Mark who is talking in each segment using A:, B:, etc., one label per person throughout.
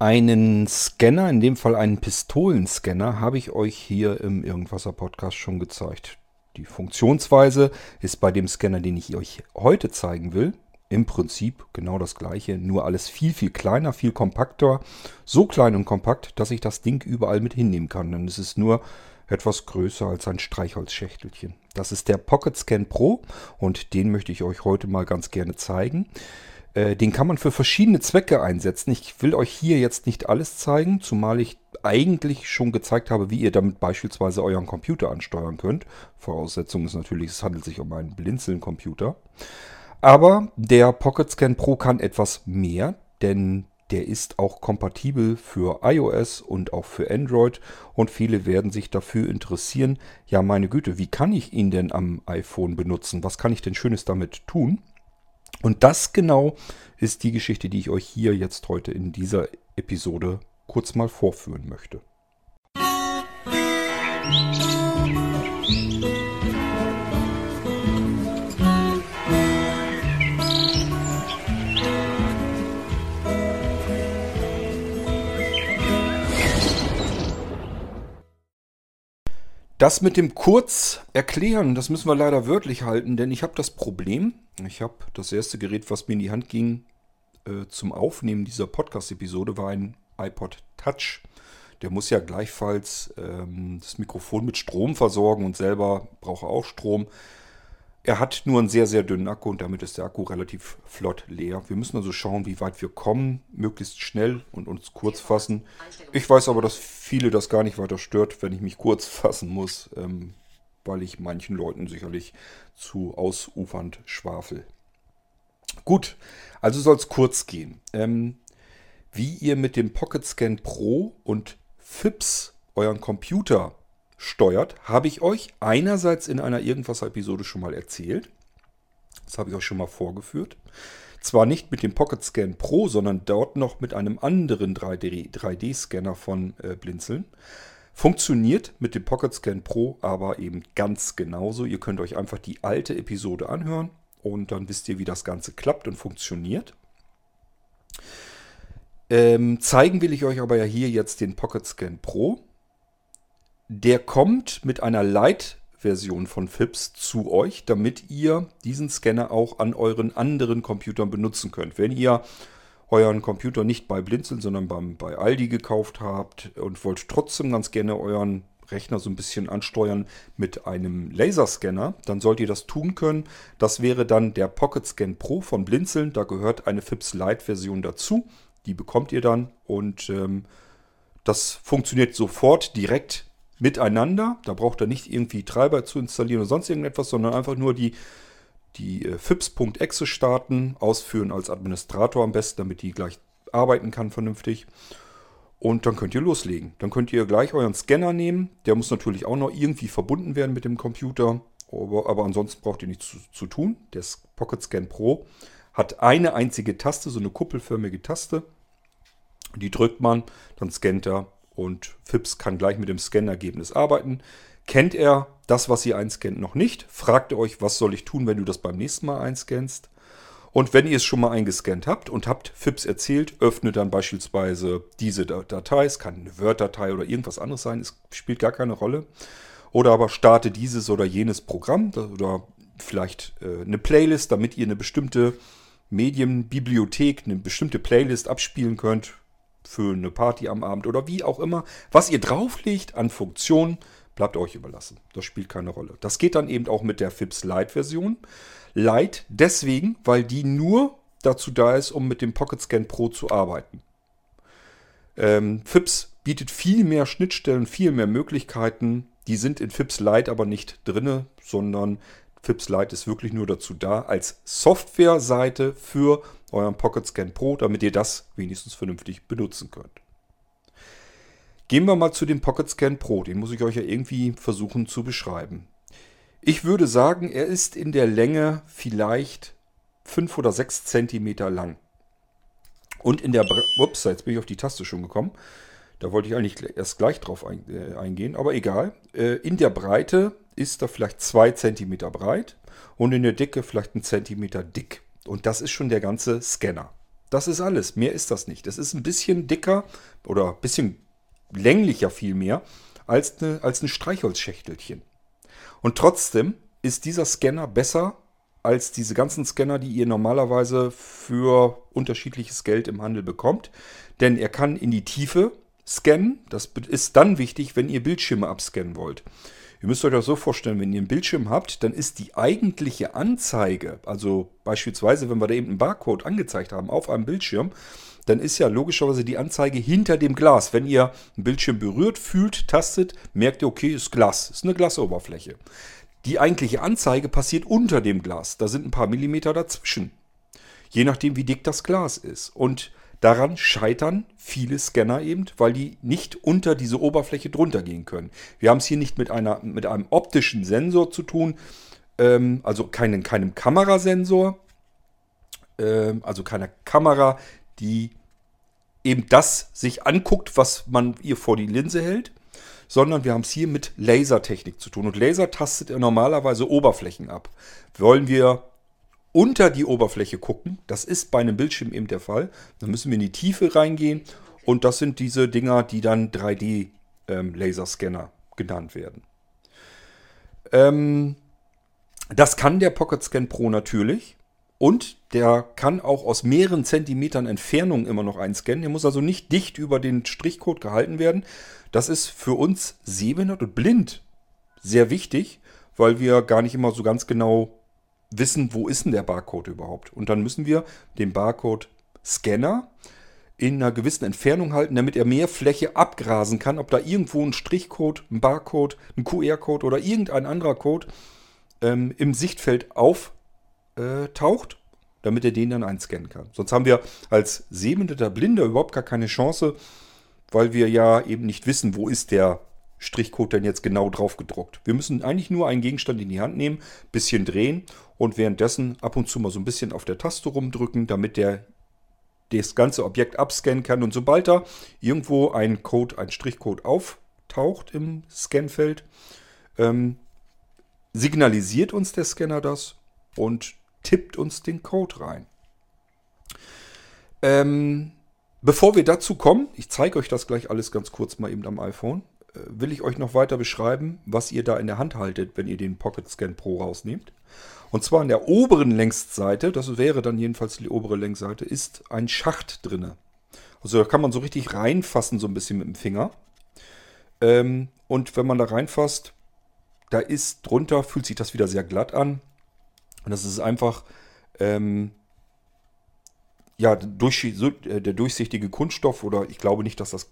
A: Einen Scanner, in dem Fall einen Pistolenscanner, habe ich euch hier im Irgendwasser Podcast schon gezeigt. Die Funktionsweise ist bei dem Scanner, den ich euch heute zeigen will, im Prinzip genau das gleiche, nur alles viel, viel kleiner, viel kompakter. So klein und kompakt, dass ich das Ding überall mit hinnehmen kann. Denn es ist nur etwas größer als ein Streichholzschächtelchen. Das ist der Pocket Scan Pro und den möchte ich euch heute mal ganz gerne zeigen. Äh, den kann man für verschiedene Zwecke einsetzen. Ich will euch hier jetzt nicht alles zeigen, zumal ich eigentlich schon gezeigt habe, wie ihr damit beispielsweise euren Computer ansteuern könnt. Voraussetzung ist natürlich, es handelt sich um einen Blinzeln-Computer. Aber der Pocket Scan Pro kann etwas mehr, denn der ist auch kompatibel für iOS und auch für Android und viele werden sich dafür interessieren, ja meine Güte, wie kann ich ihn denn am iPhone benutzen? Was kann ich denn Schönes damit tun? Und das genau ist die Geschichte, die ich euch hier jetzt heute in dieser Episode kurz mal vorführen möchte. Musik Das mit dem kurz erklären, das müssen wir leider wörtlich halten, denn ich habe das Problem, ich habe das erste Gerät, was mir in die Hand ging äh, zum Aufnehmen dieser Podcast-Episode, war ein iPod Touch. Der muss ja gleichfalls ähm, das Mikrofon mit Strom versorgen und selber braucht er auch Strom. Er hat nur einen sehr, sehr dünnen Akku und damit ist der Akku relativ flott leer. Wir müssen also schauen, wie weit wir kommen, möglichst schnell und uns kurz fassen. Ich weiß aber, dass viele das gar nicht weiter stört, wenn ich mich kurz fassen muss, ähm, weil ich manchen Leuten sicherlich zu ausufernd schwafel. Gut, also soll es kurz gehen. Ähm, wie ihr mit dem Pocket Scan Pro und FIPS euren Computer steuert, habe ich euch einerseits in einer Irgendwas-Episode schon mal erzählt. Das habe ich euch schon mal vorgeführt. Zwar nicht mit dem Pocket Scan Pro, sondern dort noch mit einem anderen 3D-Scanner von äh, Blinzeln. Funktioniert mit dem Pocket Scan Pro aber eben ganz genauso. Ihr könnt euch einfach die alte Episode anhören und dann wisst ihr, wie das Ganze klappt und funktioniert. Ähm, zeigen will ich euch aber ja hier jetzt den Pocket Scan Pro. Der kommt mit einer Light-Version von FIPS zu euch, damit ihr diesen Scanner auch an euren anderen Computern benutzen könnt. Wenn ihr euren Computer nicht bei Blinzeln, sondern beim, bei Aldi gekauft habt und wollt trotzdem ganz gerne euren Rechner so ein bisschen ansteuern mit einem Laserscanner, dann sollt ihr das tun können. Das wäre dann der Pocket Scan Pro von Blinzeln. Da gehört eine FIPS Lite Version dazu. Die bekommt ihr dann und ähm, das funktioniert sofort direkt miteinander. Da braucht er nicht irgendwie Treiber zu installieren oder sonst irgendetwas, sondern einfach nur die, die äh, fips.exe starten, ausführen als Administrator am besten, damit die gleich arbeiten kann vernünftig. Und dann könnt ihr loslegen. Dann könnt ihr gleich euren Scanner nehmen. Der muss natürlich auch noch irgendwie verbunden werden mit dem Computer. Aber, aber ansonsten braucht ihr nichts zu, zu tun. Der Pocket Scan Pro hat eine einzige Taste, so eine kuppelförmige Taste. Die drückt man, dann scannt er und FIPS kann gleich mit dem Scannergebnis arbeiten. Kennt er das, was ihr einscannt, noch nicht? Fragt ihr euch, was soll ich tun, wenn du das beim nächsten Mal einscannst? Und wenn ihr es schon mal eingescannt habt und habt FIPS erzählt, öffnet dann beispielsweise diese Datei. Es kann eine Word-Datei oder irgendwas anderes sein, es spielt gar keine Rolle. Oder aber starte dieses oder jenes Programm oder vielleicht äh, eine Playlist, damit ihr eine bestimmte Medienbibliothek, eine bestimmte Playlist abspielen könnt für eine Party am Abend oder wie auch immer. Was ihr drauflegt an Funktionen, bleibt euch überlassen. Das spielt keine Rolle. Das geht dann eben auch mit der FIPS Lite Version. Lite deswegen, weil die nur dazu da ist, um mit dem Pocket Scan Pro zu arbeiten. Ähm, FIPS bietet viel mehr Schnittstellen, viel mehr Möglichkeiten. Die sind in FIPS Lite aber nicht drin, sondern FIPS Lite ist wirklich nur dazu da als Softwareseite für euren Pocket Scan Pro, damit ihr das wenigstens vernünftig benutzen könnt. Gehen wir mal zu dem Pocket Scan Pro. Den muss ich euch ja irgendwie versuchen zu beschreiben. Ich würde sagen, er ist in der Länge vielleicht 5 oder 6 cm lang. Und in der... Bre Ups, jetzt bin ich auf die Taste schon gekommen. Da wollte ich eigentlich erst gleich drauf äh, eingehen, aber egal. Äh, in der Breite ist er vielleicht 2 cm breit und in der Dicke vielleicht ein Zentimeter dick. Und das ist schon der ganze Scanner. Das ist alles. Mehr ist das nicht. Das ist ein bisschen dicker oder ein bisschen länglicher vielmehr als, eine, als ein Streichholzschächtelchen. Und trotzdem ist dieser Scanner besser als diese ganzen Scanner, die ihr normalerweise für unterschiedliches Geld im Handel bekommt. Denn er kann in die Tiefe scannen. Das ist dann wichtig, wenn ihr Bildschirme abscannen wollt. Ihr müsst euch das so vorstellen, wenn ihr einen Bildschirm habt, dann ist die eigentliche Anzeige, also beispielsweise, wenn wir da eben einen Barcode angezeigt haben auf einem Bildschirm, dann ist ja logischerweise die Anzeige hinter dem Glas. Wenn ihr einen Bildschirm berührt, fühlt, tastet, merkt ihr, okay, ist Glas, ist eine Glasoberfläche. Die eigentliche Anzeige passiert unter dem Glas. Da sind ein paar Millimeter dazwischen. Je nachdem, wie dick das Glas ist. Und daran scheitern viele Scanner eben, weil die nicht unter diese Oberfläche drunter gehen können. Wir haben es hier nicht mit, einer, mit einem optischen Sensor zu tun, ähm, also keinen, keinem Kamerasensor, ähm, also keiner Kamera, die eben das sich anguckt, was man ihr vor die Linse hält, sondern wir haben es hier mit Lasertechnik zu tun. Und Laser tastet normalerweise Oberflächen ab. Wollen wir unter die Oberfläche gucken, das ist bei einem Bildschirm eben der Fall, dann müssen wir in die Tiefe reingehen und das sind diese Dinger, die dann 3D-Laserscanner ähm, genannt werden. Ähm, das kann der Pocket Scan Pro natürlich. Und der kann auch aus mehreren Zentimetern Entfernung immer noch einscannen. Der muss also nicht dicht über den Strichcode gehalten werden. Das ist für uns sehbehindert und blind sehr wichtig, weil wir gar nicht immer so ganz genau wissen, wo ist denn der Barcode überhaupt. Und dann müssen wir den Barcode-Scanner in einer gewissen Entfernung halten, damit er mehr Fläche abgrasen kann, ob da irgendwo ein Strichcode, ein Barcode, ein QR-Code oder irgendein anderer Code ähm, im Sichtfeld auf äh, taucht, damit er den dann einscannen kann. Sonst haben wir als sehbehinderter Blinder überhaupt gar keine Chance, weil wir ja eben nicht wissen, wo ist der Strichcode denn jetzt genau drauf gedruckt. Wir müssen eigentlich nur einen Gegenstand in die Hand nehmen, bisschen drehen und währenddessen ab und zu mal so ein bisschen auf der Taste rumdrücken, damit der das ganze Objekt abscannen kann. Und sobald da irgendwo ein Code, ein Strichcode auftaucht im Scanfeld, ähm, signalisiert uns der Scanner das und tippt uns den Code rein. Ähm, bevor wir dazu kommen, ich zeige euch das gleich alles ganz kurz mal eben am iPhone, will ich euch noch weiter beschreiben, was ihr da in der Hand haltet, wenn ihr den Pocket Scan Pro rausnehmt. Und zwar an der oberen Längsseite, das wäre dann jedenfalls die obere Längsseite, ist ein Schacht drinne. Also da kann man so richtig reinfassen, so ein bisschen mit dem Finger. Ähm, und wenn man da reinfasst, da ist drunter, fühlt sich das wieder sehr glatt an. Und das ist einfach ähm, ja, durch, äh, der durchsichtige Kunststoff oder ich glaube nicht, dass das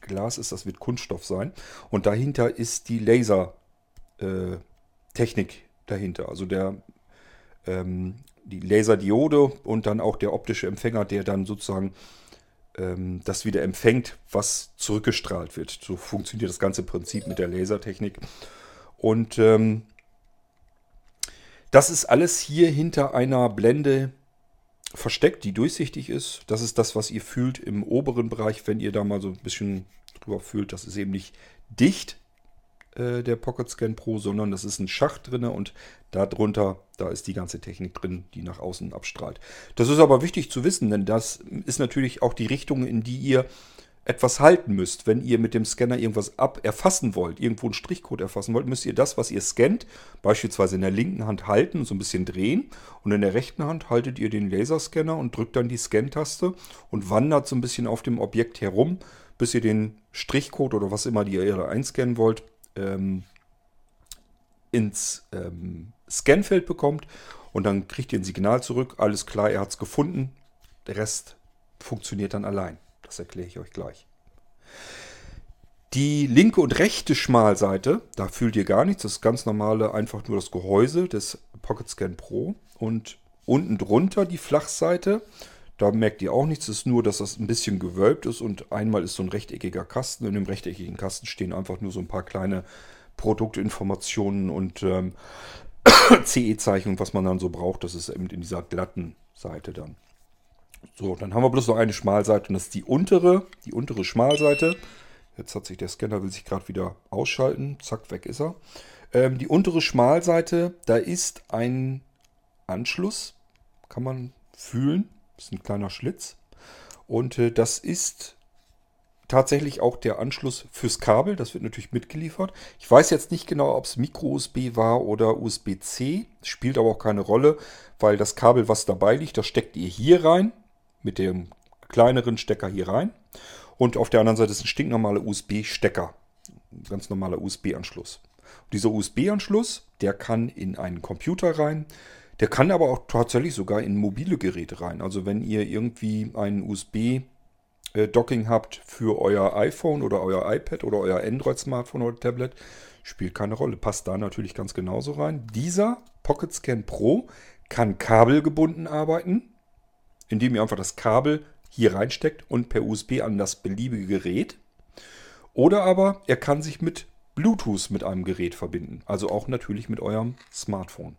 A: Glas ist, das wird Kunststoff sein. Und dahinter ist die Lasertechnik äh, dahinter. Also der, ähm, die Laserdiode und dann auch der optische Empfänger, der dann sozusagen ähm, das wieder empfängt, was zurückgestrahlt wird. So funktioniert das ganze Prinzip mit der Lasertechnik. Und ähm, das ist alles hier hinter einer Blende versteckt, die durchsichtig ist. Das ist das, was ihr fühlt im oberen Bereich, wenn ihr da mal so ein bisschen drüber fühlt. Das ist eben nicht dicht, äh, der Pocket Scan Pro, sondern das ist ein Schacht drin und darunter, da ist die ganze Technik drin, die nach außen abstrahlt. Das ist aber wichtig zu wissen, denn das ist natürlich auch die Richtung, in die ihr etwas halten müsst. Wenn ihr mit dem Scanner irgendwas ab erfassen wollt, irgendwo einen Strichcode erfassen wollt, müsst ihr das, was ihr scannt, beispielsweise in der linken Hand halten und so ein bisschen drehen. Und in der rechten Hand haltet ihr den Laserscanner und drückt dann die Scan-Taste und wandert so ein bisschen auf dem Objekt herum, bis ihr den Strichcode oder was immer ihr da einscannen wollt, ähm, ins ähm, Scanfeld bekommt. Und dann kriegt ihr ein Signal zurück. Alles klar, er hat es gefunden. Der Rest funktioniert dann allein. Das erkläre ich euch gleich. Die linke und rechte Schmalseite, da fühlt ihr gar nichts. Das ist ganz normale, einfach nur das Gehäuse des Pocket Scan Pro. Und unten drunter die Flachseite, da merkt ihr auch nichts. Es ist nur, dass das ein bisschen gewölbt ist und einmal ist so ein rechteckiger Kasten. In dem rechteckigen Kasten stehen einfach nur so ein paar kleine Produktinformationen und ähm, CE-Zeichen was man dann so braucht. Das ist eben in dieser glatten Seite dann. So, dann haben wir bloß noch eine Schmalseite und das ist die untere, die untere Schmalseite. Jetzt hat sich der Scanner, will sich gerade wieder ausschalten. Zack, weg ist er. Ähm, die untere Schmalseite, da ist ein Anschluss, kann man fühlen. Das ist ein kleiner Schlitz. Und äh, das ist tatsächlich auch der Anschluss fürs Kabel. Das wird natürlich mitgeliefert. Ich weiß jetzt nicht genau, ob es Micro-USB war oder USB-C. Spielt aber auch keine Rolle, weil das Kabel, was dabei liegt, das steckt ihr hier rein. Mit dem kleineren Stecker hier rein. Und auf der anderen Seite ist ein stinknormaler USB-Stecker. Ein ganz normaler USB-Anschluss. Dieser USB-Anschluss, der kann in einen Computer rein. Der kann aber auch tatsächlich sogar in mobile Geräte rein. Also wenn ihr irgendwie einen USB äh, Docking habt für euer iPhone oder euer iPad oder euer Android-Smartphone oder Tablet, spielt keine Rolle. Passt da natürlich ganz genauso rein. Dieser Pocket Scan Pro kann kabelgebunden arbeiten, indem ihr einfach das Kabel hier reinsteckt und per USB an das beliebige Gerät. Oder aber er kann sich mit Bluetooth mit einem Gerät verbinden, also auch natürlich mit eurem Smartphone.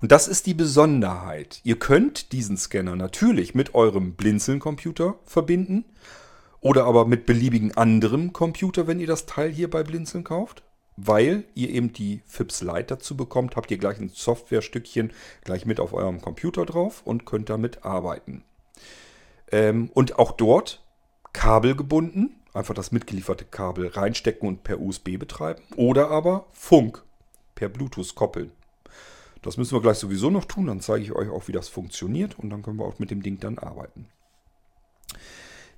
A: Und das ist die Besonderheit. Ihr könnt diesen Scanner natürlich mit eurem Blinzeln-Computer verbinden oder aber mit beliebigen anderem Computer, wenn ihr das Teil hier bei Blinzeln kauft. Weil ihr eben die FIPS Lite dazu bekommt, habt ihr gleich ein Softwarestückchen gleich mit auf eurem Computer drauf und könnt damit arbeiten. Ähm, und auch dort kabelgebunden, einfach das mitgelieferte Kabel reinstecken und per USB betreiben. Oder aber Funk per Bluetooth koppeln. Das müssen wir gleich sowieso noch tun. Dann zeige ich euch auch, wie das funktioniert. Und dann können wir auch mit dem Ding dann arbeiten.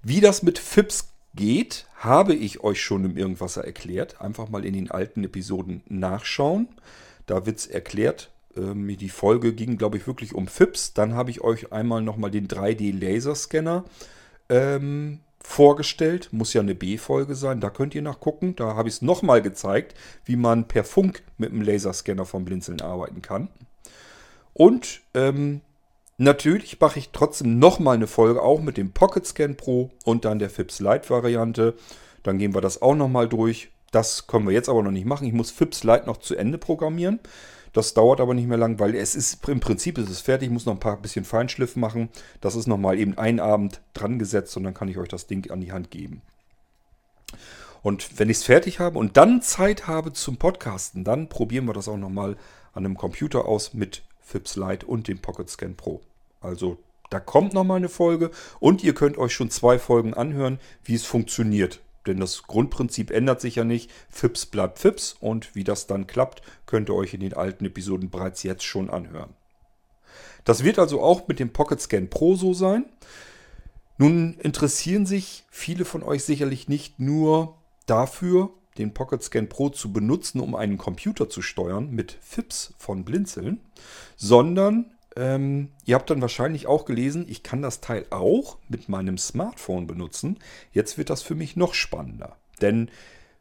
A: Wie das mit FIPS geht, habe ich euch schon im Irgendwasser erklärt. Einfach mal in den alten Episoden nachschauen. Da wird es erklärt. Ähm, die Folge ging, glaube ich, wirklich um FIPS. Dann habe ich euch einmal nochmal den 3D-Laserscanner ähm, vorgestellt. Muss ja eine B-Folge sein. Da könnt ihr nachgucken. Da habe ich es nochmal gezeigt, wie man per Funk mit dem Laserscanner vom Blinzeln arbeiten kann. Und ähm, natürlich mache ich trotzdem nochmal eine Folge auch mit dem Pocket Scan Pro und dann der FIPS Lite Variante. Dann gehen wir das auch nochmal durch. Das können wir jetzt aber noch nicht machen. Ich muss FIPS Lite noch zu Ende programmieren. Das dauert aber nicht mehr lang, weil es ist im Prinzip ist es fertig. Ich muss noch ein paar bisschen Feinschliff machen. Das ist nochmal eben ein Abend dran gesetzt und dann kann ich euch das Ding an die Hand geben. Und wenn ich es fertig habe und dann Zeit habe zum Podcasten, dann probieren wir das auch nochmal an einem Computer aus mit Fips Lite und dem Pocket Scan Pro. Also da kommt nochmal eine Folge und ihr könnt euch schon zwei Folgen anhören, wie es funktioniert. Denn das Grundprinzip ändert sich ja nicht. FIPS bleibt FIPS und wie das dann klappt, könnt ihr euch in den alten Episoden bereits jetzt schon anhören. Das wird also auch mit dem Pocket Scan Pro so sein. Nun interessieren sich viele von euch sicherlich nicht nur dafür, den Pocket Scan Pro zu benutzen, um einen Computer zu steuern mit FIPS von Blinzeln, sondern ähm, ihr habt dann wahrscheinlich auch gelesen, ich kann das Teil auch mit meinem Smartphone benutzen. Jetzt wird das für mich noch spannender. Denn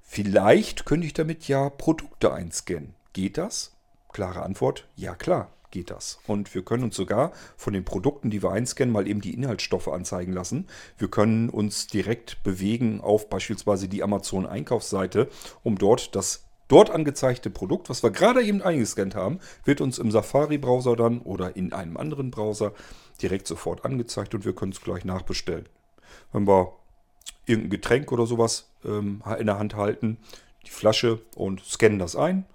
A: vielleicht könnte ich damit ja Produkte einscannen. Geht das? Klare Antwort, ja klar, geht das. Und wir können uns sogar von den Produkten, die wir einscannen, mal eben die Inhaltsstoffe anzeigen lassen. Wir können uns direkt bewegen auf beispielsweise die Amazon-Einkaufsseite, um dort das dort angezeigte Produkt, was wir gerade eben eingescannt haben, wird uns im Safari-Browser dann oder in einem anderen Browser direkt sofort angezeigt und wir können es gleich nachbestellen. Wenn wir irgendein Getränk oder sowas ähm, in der Hand halten, die Flasche und scannen das ein,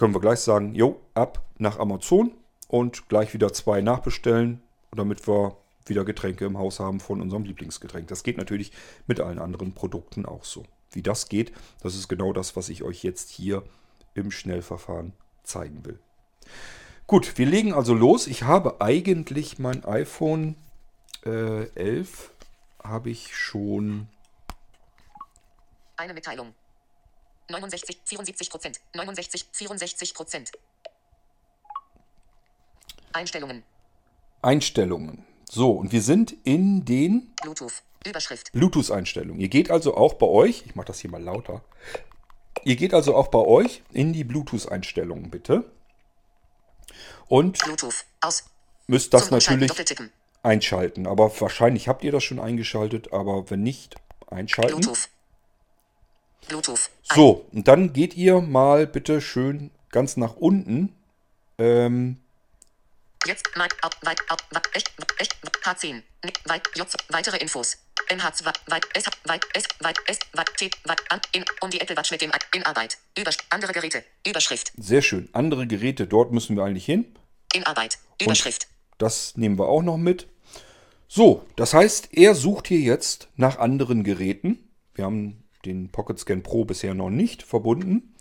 A: können wir gleich sagen, jo, ab nach Amazon und gleich wieder zwei nachbestellen, damit wir wieder Getränke im Haus haben von unserem Lieblingsgetränk. Das geht natürlich mit allen anderen Produkten auch so. Wie das geht, das ist genau das, was ich euch jetzt hier im Schnellverfahren zeigen will. Gut, wir legen also los. Ich habe eigentlich mein iPhone äh, 11 habe ich schon.
B: Eine Mitteilung. 69, 74 Prozent. 69, 64 Prozent. Einstellungen.
A: Einstellungen. So, und wir sind in den
B: Bluetooth. Überschrift.
A: Bluetooth-Einstellungen. Ihr geht also auch bei euch, ich mache das hier mal lauter, ihr geht also auch bei euch in die Bluetooth-Einstellungen bitte. Und
B: Bluetooth. Aus.
A: müsst das
B: Zum
A: natürlich einschalten. Aber wahrscheinlich habt ihr das schon eingeschaltet, aber wenn nicht, einschalten.
B: Bluetooth. Bluetooth.
A: So, und dann geht ihr mal bitte schön ganz nach unten. Ähm,
B: Jetzt, weit, ab, weit, ab, weit, echt, echt, K10, Nick, weit, J, weitere Infos. MH2, weit, S, weit, S, weit, S, weit, T, weit, an, in, um die Apple Watch mit dem, in Arbeit. Übersch andere Geräte, Überschrift,
A: sehr schön. Andere Geräte, dort müssen wir eigentlich hin.
B: in Arbeit, Überschrift,
A: das nehmen wir auch noch mit. So, das heißt, er sucht hier jetzt nach anderen Geräten. Wir haben den Pocket Scan Pro bisher noch nicht verbunden.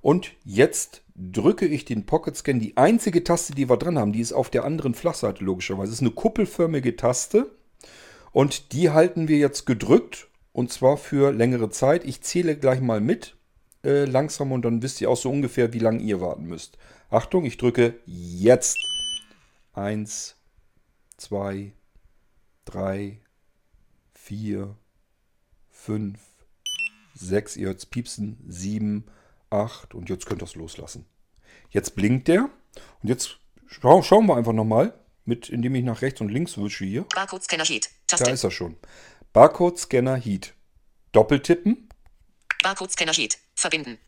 A: Und jetzt drücke ich den Pocket Scan. Die einzige Taste, die wir dran haben, die ist auf der anderen Flachseite logischerweise. Das ist eine kuppelförmige Taste. Und die halten wir jetzt gedrückt. Und zwar für längere Zeit. Ich zähle gleich mal mit äh, langsam und dann wisst ihr auch so ungefähr, wie lange ihr warten müsst. Achtung, ich drücke jetzt. Eins, zwei, drei, vier, fünf, sechs, ihr hört piepsen, sieben, acht und jetzt könnt ihr es loslassen. Jetzt blinkt der und jetzt schau, schauen wir einfach nochmal, mit, indem ich nach rechts und links wische hier.
B: Barcode Scanner Heat.
A: Da
B: Taste.
A: ist er schon. Barcode Scanner Heat. Doppeltippen,
B: Barcode Scanner Heat. Verbinden.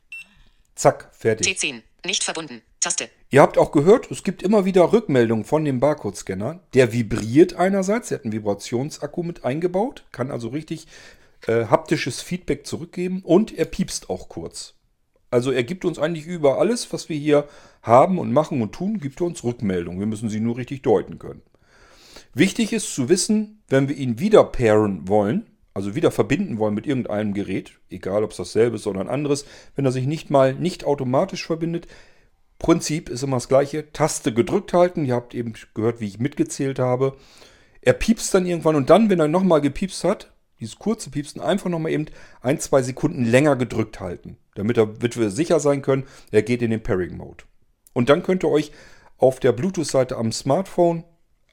A: zack, fertig.
B: T10. Nicht verbunden. Taste.
A: Ihr habt auch gehört, es gibt immer wieder Rückmeldungen von dem Barcode-Scanner. Der vibriert einerseits, er hat einen Vibrationsakku mit eingebaut, kann also richtig äh, haptisches Feedback zurückgeben und er piepst auch kurz. Also er gibt uns eigentlich über alles, was wir hier haben und machen und tun, gibt er uns Rückmeldungen. Wir müssen sie nur richtig deuten können. Wichtig ist zu wissen, wenn wir ihn wieder pairen wollen, also wieder verbinden wollen mit irgendeinem Gerät, egal ob es dasselbe ist oder ein anderes, wenn er sich nicht mal nicht automatisch verbindet, Prinzip ist immer das gleiche. Taste gedrückt halten. Ihr habt eben gehört, wie ich mitgezählt habe. Er piepst dann irgendwann und dann, wenn er nochmal gepiepst hat, dieses kurze Piepsen, einfach nochmal eben ein, zwei Sekunden länger gedrückt halten. Damit, er, damit wir sicher sein können, er geht in den Pairing-Mode. Und dann könnt ihr euch auf der Bluetooth-Seite am Smartphone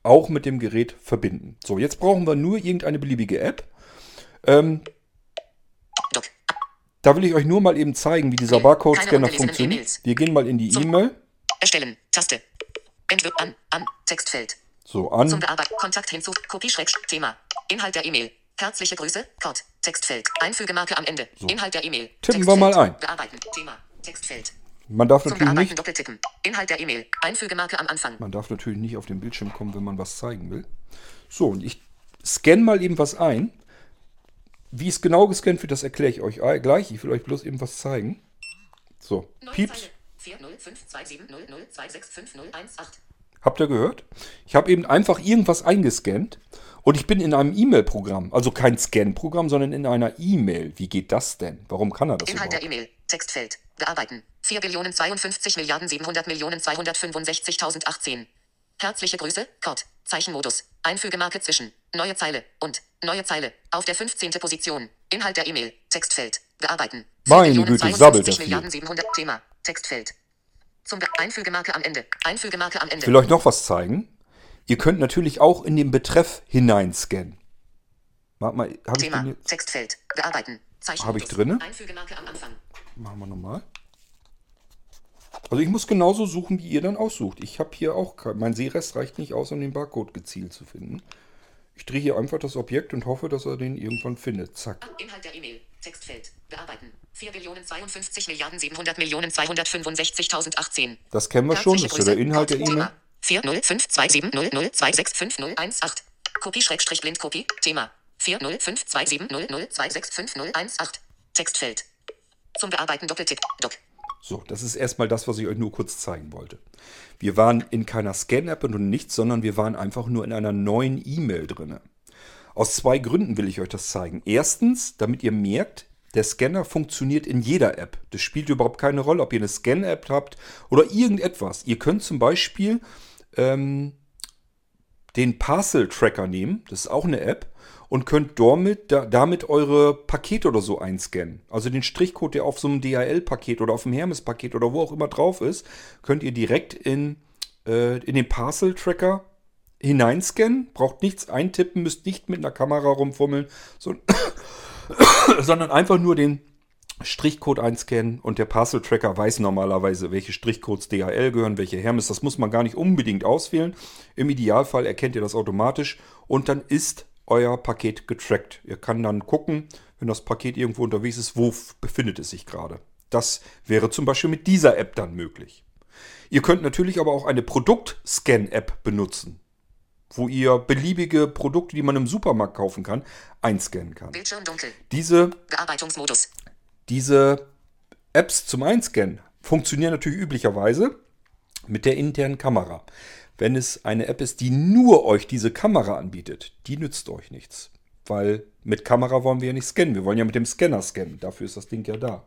A: auch mit dem Gerät verbinden. So, jetzt brauchen wir nur irgendeine beliebige App. Ähm, da will ich euch nur mal eben zeigen, wie dieser Barcode-Scanner funktioniert. Wir gehen mal in die E-Mail.
B: Erstellen. Taste. Entwirf an. An. Textfeld.
A: So, an.
B: Zum Bearbeiten. Kontakt hinzu. Kopie Schräg. Thema. Inhalt der E-Mail. Herzliche Grüße. Code. Textfeld. Einfügemarke am Ende. Inhalt der E-Mail.
A: Tippen wir mal ein.
B: Bearbeiten. Thema. Textfeld.
A: Man darf
B: Zum
A: natürlich
B: Bearbeiten
A: nicht
B: doppeltippen. Inhalt der E-Mail. Einfügemarke am Anfang.
A: Man darf natürlich nicht auf den Bildschirm kommen, wenn man was zeigen will. So, und ich scanne mal eben was ein. Wie es genau gescannt wird, das erkläre ich euch gleich. Ich will euch bloß eben was zeigen. So, pieps.
B: Zeile. 4052700265018.
A: Habt ihr gehört? Ich habe eben einfach irgendwas eingescannt und ich bin in einem E-Mail-Programm. Also kein Scan-Programm, sondern in einer E-Mail. Wie geht das denn? Warum kann er das
B: Inhalt der
A: überhaupt?
B: E-Mail. Textfeld. Bearbeiten. 4 Billionen 52 Milliarden 700 Millionen 265.018. Herzliche Grüße. Code. Zeichenmodus. Einfügemarke zwischen. Neue Zeile. Und. Neue Zeile. Auf der 15. Position. Inhalt der E-Mail. Textfeld. Bearbeiten. 4
A: Meine Güte, sabbelt
B: 52
A: viel.
B: Milliarden 700. Thema. Textfeld. Zum Be Einfügemarke am Ende. Einfügemarke am Ende.
A: Ich will euch noch was zeigen. Ihr könnt natürlich auch in den Betreff hineinscannen. Warte mal, habe ich
B: Thema.
A: den jetzt?
B: Textfeld. Bearbeiten. Zeichenmodus.
A: Hab ich drinne?
B: Einfügemarke am Anfang.
A: Machen wir nochmal. Also ich muss genauso suchen, wie ihr dann aussucht. Ich habe hier auch, kein- mein Sehrest reicht nicht aus, um den Barcode gezielt zu finden. Ich drehe hier einfach das Objekt und hoffe, dass er den irgendwann findet. Zack.
B: Inhalt der E-Mail. Textfeld. Bearbeiten. 4 Billionen 52 Milliarden 700 Millionen 265.018.
A: Das kennen wir schon, das ist der Inhalt der E-Mail.
B: 4052700265018. Kopie Schrägstrich Blindkopie. Thema. 4052700265018. Textfeld. Zum Bearbeiten Doppeltipp. Doc.
A: So, das ist erstmal das, was ich euch nur kurz zeigen wollte. Wir waren in keiner Scan-App und nichts, sondern wir waren einfach nur in einer neuen E-Mail drin. Aus zwei Gründen will ich euch das zeigen. Erstens, damit ihr merkt, der Scanner funktioniert in jeder App. Das spielt überhaupt keine Rolle, ob ihr eine Scan-App habt oder irgendetwas. Ihr könnt zum Beispiel ähm, den Parcel-Tracker nehmen, das ist auch eine App, und könnt damit, da, damit eure Pakete oder so einscannen. Also den Strichcode, der auf so einem DHL-Paket oder auf dem Hermes-Paket oder wo auch immer drauf ist, könnt ihr direkt in, äh, in den Parcel-Tracker hineinscannen. Braucht nichts eintippen, müsst nicht mit einer Kamera rumfummeln, so, sondern einfach nur den Strichcode einscannen und der Parcel Tracker weiß normalerweise, welche Strichcodes DHL gehören, welche Hermes. Das muss man gar nicht unbedingt auswählen. Im Idealfall erkennt ihr das automatisch und dann ist euer Paket getrackt. Ihr kann dann gucken, wenn das Paket irgendwo unterwegs ist, wo befindet es sich gerade. Das wäre zum Beispiel mit dieser App dann möglich. Ihr könnt natürlich aber auch eine Produkt-Scan-App benutzen, wo ihr beliebige Produkte, die man im Supermarkt kaufen kann, einscannen kann.
B: Bildschirm dunkel.
A: Diese
B: Bearbeitungsmodus.
A: Diese Apps zum Einscannen funktionieren natürlich üblicherweise mit der internen Kamera. Wenn es eine App ist, die nur euch diese Kamera anbietet, die nützt euch nichts. Weil mit Kamera wollen wir ja nicht scannen. Wir wollen ja mit dem Scanner scannen. Dafür ist das Ding ja da.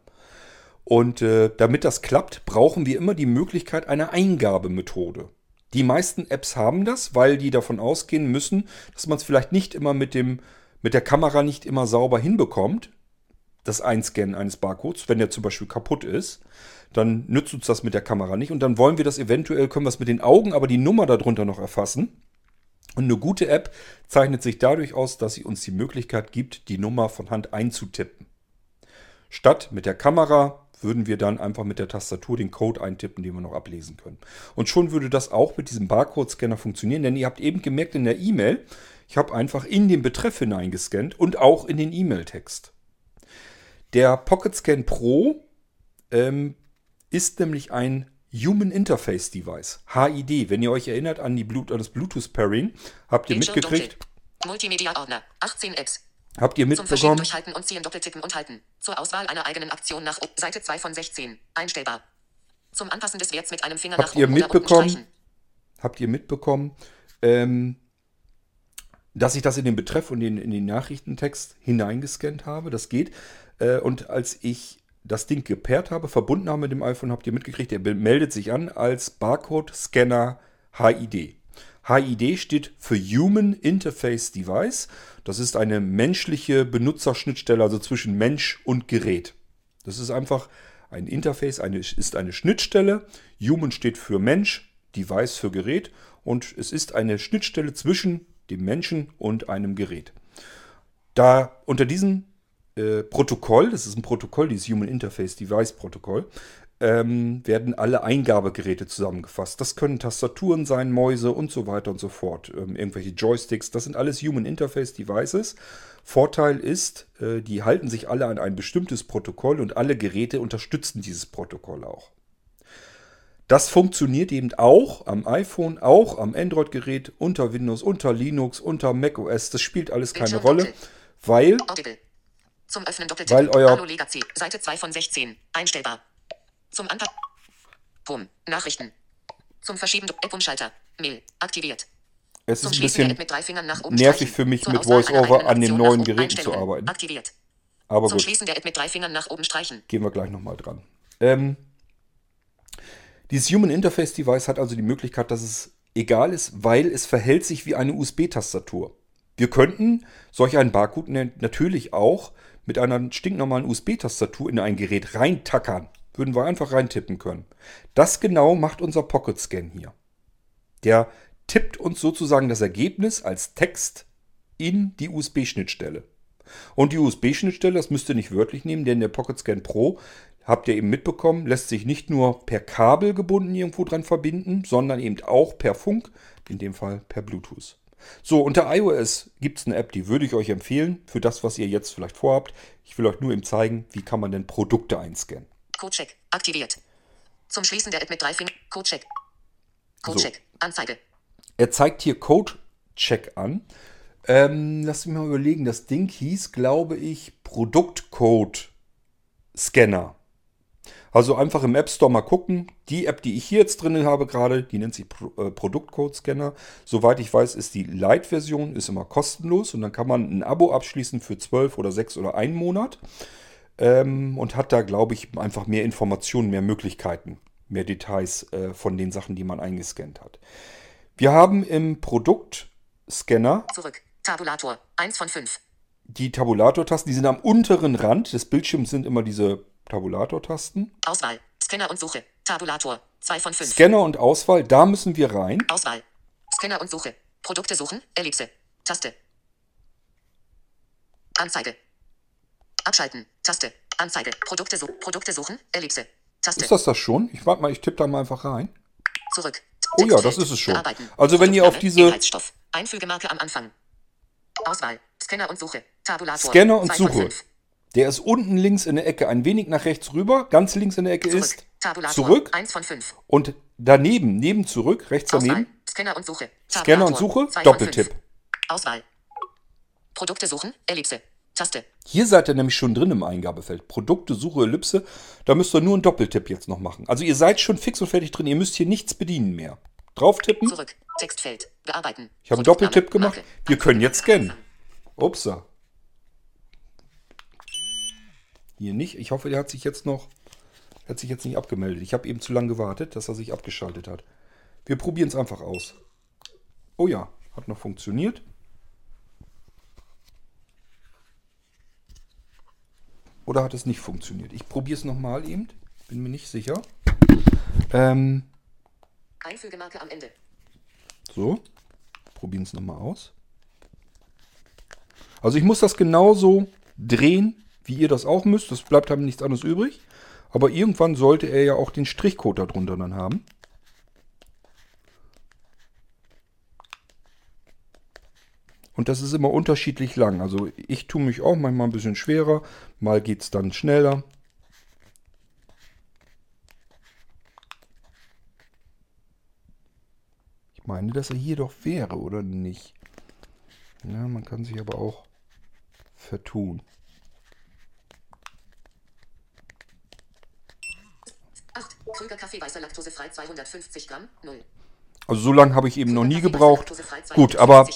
A: Und äh, damit das klappt, brauchen wir immer die Möglichkeit einer Eingabemethode. Die meisten Apps haben das, weil die davon ausgehen müssen, dass man es vielleicht nicht immer mit, dem, mit der Kamera nicht immer sauber hinbekommt. Das Einscannen eines Barcodes, wenn der zum Beispiel kaputt ist, dann nützt uns das mit der Kamera nicht. Und dann wollen wir das eventuell, können wir es mit den Augen, aber die Nummer darunter noch erfassen. Und eine gute App zeichnet sich dadurch aus, dass sie uns die Möglichkeit gibt, die Nummer von Hand einzutippen. Statt mit der Kamera würden wir dann einfach mit der Tastatur den Code eintippen, den wir noch ablesen können. Und schon würde das auch mit diesem Barcode-Scanner funktionieren, denn ihr habt eben gemerkt in der E-Mail, ich habe einfach in den Betreff hineingescannt und auch in den E-Mail-Text. Der Pocket Scan Pro ähm, ist nämlich ein Human Interface Device, HID. Wenn ihr euch erinnert an, die Blut an das Bluetooth Pairing, habt ihr mitgekriegt.
B: Multimedia Ordner, 18 Apps.
A: Habt ihr mitbekommen?
B: durchhalten und ziehen, doppeltippen und halten. Zur Auswahl einer eigenen Aktion nach. Seite 2 von 16. Einstellbar. Zum Anpassen des Werts mit einem Finger
A: Habt
B: nach
A: ihr mitbekommen? Habt ihr mitbekommen, ähm, dass ich das in den Betreff und in, in den Nachrichtentext hineingescannt habe? Das geht. Äh, und als ich das Ding gepaart habe, verbunden habe mit dem iPhone, habt ihr mitgekriegt, er meldet sich an als Barcode-Scanner HID. HID steht für Human Interface Device. Das ist eine menschliche Benutzerschnittstelle, also zwischen Mensch und Gerät. Das ist einfach ein Interface, eine, ist eine Schnittstelle. Human steht für Mensch, Device für Gerät und es ist eine Schnittstelle zwischen dem Menschen und einem Gerät. Da unter diesem äh, Protokoll, das ist ein Protokoll, dieses Human Interface Device Protokoll, ähm, werden alle Eingabegeräte zusammengefasst. Das können Tastaturen sein, Mäuse und so weiter und so fort. Ähm, irgendwelche Joysticks, das sind alles Human Interface Devices. Vorteil ist, äh, die halten sich alle an ein bestimmtes Protokoll und alle Geräte unterstützen dieses Protokoll auch. Das funktioniert eben auch am iPhone, auch am Android-Gerät, unter Windows, unter Linux, unter macOS. Das spielt alles keine Rolle, weil.
B: Zum Öffnen Doppeltipp.
A: Weil euer-
B: Alu Legacy. Seite 2 von 16. Einstellbar. Zum Anpassen. Home. Nachrichten. Zum Verschieben. App-Umschalter. Mail. Aktiviert.
A: es
B: Zum
A: ist ein bisschen
B: App mit drei Fingern nach oben
A: nervig für mich,
B: Zur
A: mit VoiceOver an den neuen. Geräten zu arbeiten.
B: Aktiviert.
A: Aber
B: Zum
A: gut.
B: Schließen der App mit drei Fingern nach oben streichen.
A: Gehen wir gleich nochmal dran. Ähm, dieses Human Interface Device hat also die Möglichkeit, dass es egal ist, weil es verhält sich wie eine USB-Tastatur. Wir könnten solch einen Barcode natürlich auch mit einer stinknormalen USB-Tastatur in ein Gerät reintackern. Würden wir einfach reintippen können. Das genau macht unser Pocket Scan hier. Der tippt uns sozusagen das Ergebnis als Text in die USB-Schnittstelle. Und die USB-Schnittstelle, das müsst ihr nicht wörtlich nehmen, denn der Pocket Scan Pro, habt ihr eben mitbekommen, lässt sich nicht nur per Kabel gebunden irgendwo dran verbinden, sondern eben auch per Funk, in dem Fall per Bluetooth. So, unter iOS gibt es eine App, die würde ich euch empfehlen, für das, was ihr jetzt vielleicht vorhabt. Ich will euch nur eben zeigen, wie kann man denn Produkte einscannen.
B: Codecheck. Aktiviert. Zum Schließen der App mit drei Fingern. Codecheck. Codecheck. Anzeige.
A: Er zeigt hier Code-Check an. Ähm, lass mich mal überlegen. Das Ding hieß, glaube ich, Produktcode-Scanner. Also einfach im App Store mal gucken. Die App, die ich hier jetzt drin habe gerade, die nennt sich Pro äh, Produktcode-Scanner. Soweit ich weiß, ist die Lite-Version, ist immer kostenlos. Und dann kann man ein Abo abschließen für 12 oder 6 oder einen Monat. Ähm, und hat da, glaube ich, einfach mehr Informationen, mehr Möglichkeiten, mehr Details äh, von den Sachen, die man eingescannt hat. Wir haben im Produktscanner
B: Zurück. Tabulator. 1 von 5.
A: die Tabulator-Tasten, die sind am unteren Rand des Bildschirms, sind immer diese Tabulator-Tasten.
B: Auswahl. Scanner und Suche. Tabulator. 2 von 5.
A: Scanner und Auswahl, da müssen wir rein.
B: Auswahl. Scanner und Suche. Produkte suchen. Ellipse. Taste. Anzeige. Abschalten. Taste. Anzeige. Produkte, su Produkte suchen. Ellipse. Taste.
A: Ist das das schon? Ich warte mal, ich tippe da mal einfach rein.
B: Zurück.
A: Oh ja, das ist es schon. Also wenn ihr auf diese-
B: Inhaltsstoff. Einfügemarke am Anfang. Auswahl. Scanner und Suche. Tabulator.
A: Scanner und Suche.
B: Fünf.
A: Der ist unten links in der Ecke, ein wenig nach rechts rüber. Ganz links in der Ecke
B: Zurück.
A: ist
B: Tabulator.
A: zurück.
B: 1 von 5.
A: Und daneben, neben zurück, rechts
B: Auswahl.
A: daneben,
B: Scanner und Suche.
A: Scanner und
B: Tabulator.
A: Suche,
B: Zwei
A: Doppeltipp.
B: fünf. Auswahl. Produkte suchen. Ellipse. Taste.
A: Hier seid ihr nämlich schon drin im Eingabefeld. Produkte, Suche, Ellipse. Da müsst ihr nur einen Doppeltipp jetzt noch machen. Also ihr seid schon fix und fertig drin. Ihr müsst hier nichts bedienen mehr. Drauf tippen.
B: Zurück. Textfeld. Bearbeiten.
A: Ich habe einen. Doppeltipp gemacht. Wir können jetzt scannen. Upsa. Hier nicht. Ich hoffe, der hat sich jetzt noch, hat sich jetzt nicht abgemeldet. Ich habe eben zu lange gewartet, dass er sich abgeschaltet hat. Wir probieren es einfach aus. Oh ja, hat noch funktioniert. Oder hat es nicht funktioniert? Ich probiere es nochmal eben. Bin mir nicht sicher. Ähm,
B: Einfügemarke am Ende.
A: so. Probieren es nochmal aus. Also ich muss das genauso drehen, wie ihr das auch müsst. Das bleibt einem nichts anderes übrig. Aber irgendwann sollte er ja auch den Strichcode darunter dann haben. Und das ist immer unterschiedlich lang. Also ich tue mich auch manchmal ein bisschen schwerer. Mal geht es dann schneller. Ich meine, dass er hier doch wäre, oder nicht? Ja, man kann sich aber auch vertun.
B: Krüger Kaffee weißer laktosefrei 250 Gramm. 0.
A: Also so lange habe ich eben noch nie gebraucht. Gut,
B: 250
A: aber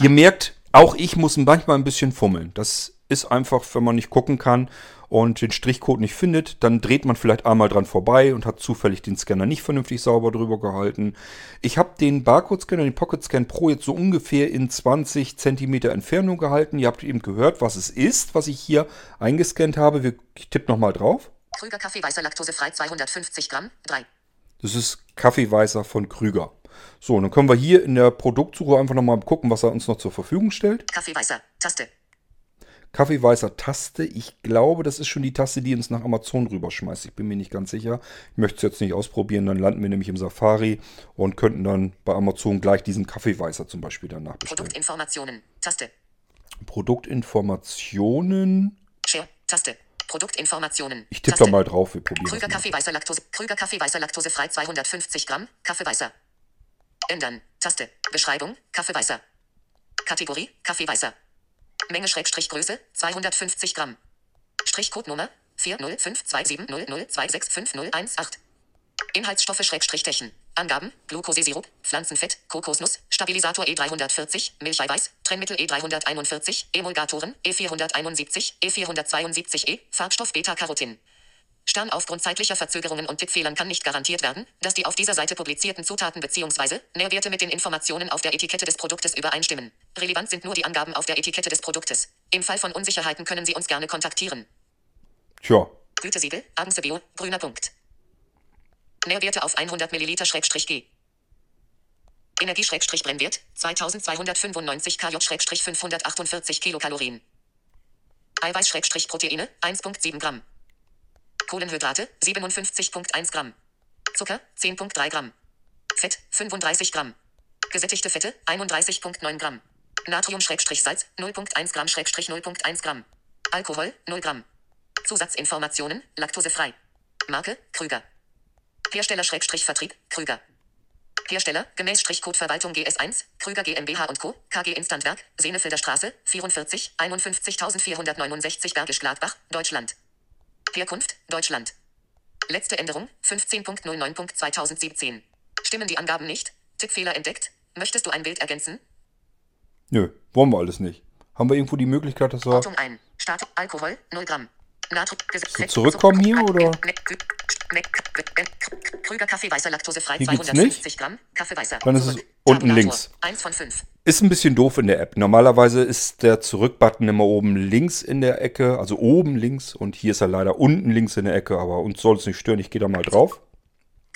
A: ihr merkt, auch ich muss manchmal ein bisschen fummeln. Das ist einfach, wenn man nicht gucken kann und den Strichcode nicht findet, dann dreht man vielleicht einmal dran vorbei und hat zufällig den Scanner nicht vernünftig sauber drüber gehalten. Ich habe den Barcode-Scanner, den Pocket Scan Pro jetzt so ungefähr in 20 Zentimeter Entfernung gehalten. Ihr habt eben gehört, was es ist, was ich hier eingescannt habe. Wir- Ich tippe nochmal drauf.
B: Krüger Kaffee weißer laktosefrei 250 Gramm. 3.
A: Das ist Kaffeeweißer von Krüger. So, dann können wir hier in der Produktsuche einfach nochmal gucken, was er uns noch zur Verfügung stellt.
B: Kaffee weißer. Taste.
A: Kaffeeweißer Taste. Ich glaube, das ist schon die Taste, die uns nach Amazon rüberschmeißt. Ich bin mir nicht ganz sicher. Ich möchte es jetzt nicht ausprobieren. Dann landen wir nämlich im Safari und könnten dann bei Amazon gleich diesen Kaffeeweißer zum Beispiel danach bestellen.
B: Produktinformationen. Taste.
A: Produktinformationen.
B: Share. Taste. Produktinformationen.
A: Ich tippe da mal drauf. Wir probieren
B: Krüger. Kaffee weißer Laktose. Krüger Kaffee weißer laktosefrei 250 Gramm. Kaffee weißer. Ändern. Taste. Beschreibung. Kaffee weißer. Kategorie. Kaffee weißer. Menge Schrägstrich Größe 250 Gramm. Strichcode-Nummer 4052700265018. Inhaltsstoffe Schrägstrich Techen. Angaben: Glukosesirup, Pflanzenfett, Kokosnuss, Stabilisator E340, Milcheiweiß, Trennmittel E341, Emulgatoren E471, E472E, Farbstoff Beta-Carotin. Stern aufgrund zeitlicher Verzögerungen und Tippfehlern kann nicht garantiert werden, dass die auf dieser Seite publizierten Zutaten bzw. Nährwerte mit den Informationen auf der Etikette des Produktes übereinstimmen. Relevant sind nur die Angaben auf der Etikette des Produktes. Im Fall von Unsicherheiten können Sie uns gerne kontaktieren.
A: Tja,
B: Gütesiegel, Agense Bio, grüner Punkt. Nährwerte auf 100 Milliliter Schrägstrich G. Energie Schrägstrich Brennwert 2295 kJ Schrägstrich 548 Kilokalorien. Eiweiß Schrägstrich Proteine 1,7 Gramm. Kohlenhydrate 57,1 Gramm. Zucker 10,3 Gramm. Fett 35 Gramm. Gesättigte Fette 31,9 Gramm. Natrium-Salz 0,1 Gramm 0,1 Gramm. Alkohol 0 Gramm. Zusatzinformationen laktosefrei. Marke Krüger. Hersteller Vertrieb Krüger. Hersteller gemäß Strichcode Verwaltung GS1 Krüger GmbH und Co. KG Instantwerk Senefelder Straße 44 51469 Bergisch Gladbach Deutschland. Herkunft Deutschland. Letzte Änderung 15.09.2017. Stimmen die Angaben nicht? Tippfehler entdeckt? Möchtest du ein Bild ergänzen?
A: nö, wollen wir alles nicht. Haben wir irgendwo die Möglichkeit, dass wir...
B: Start Alkohol 0 Gramm. Natrium.
A: wir zurückkommen hier, oder?
B: Krüger Kaffee weißer laktosefrei
A: Hier geht's
B: 250 Gramm. Kaffee weißer.
A: Dann ist es unten links.
B: 1 von 5.
A: Ist ein bisschen doof in der App. Normalerweise ist der Zurück-Button immer oben links in der Ecke, also oben links und hier ist er leider unten links in der Ecke, aber uns soll es nicht stören. Ich gehe da mal drauf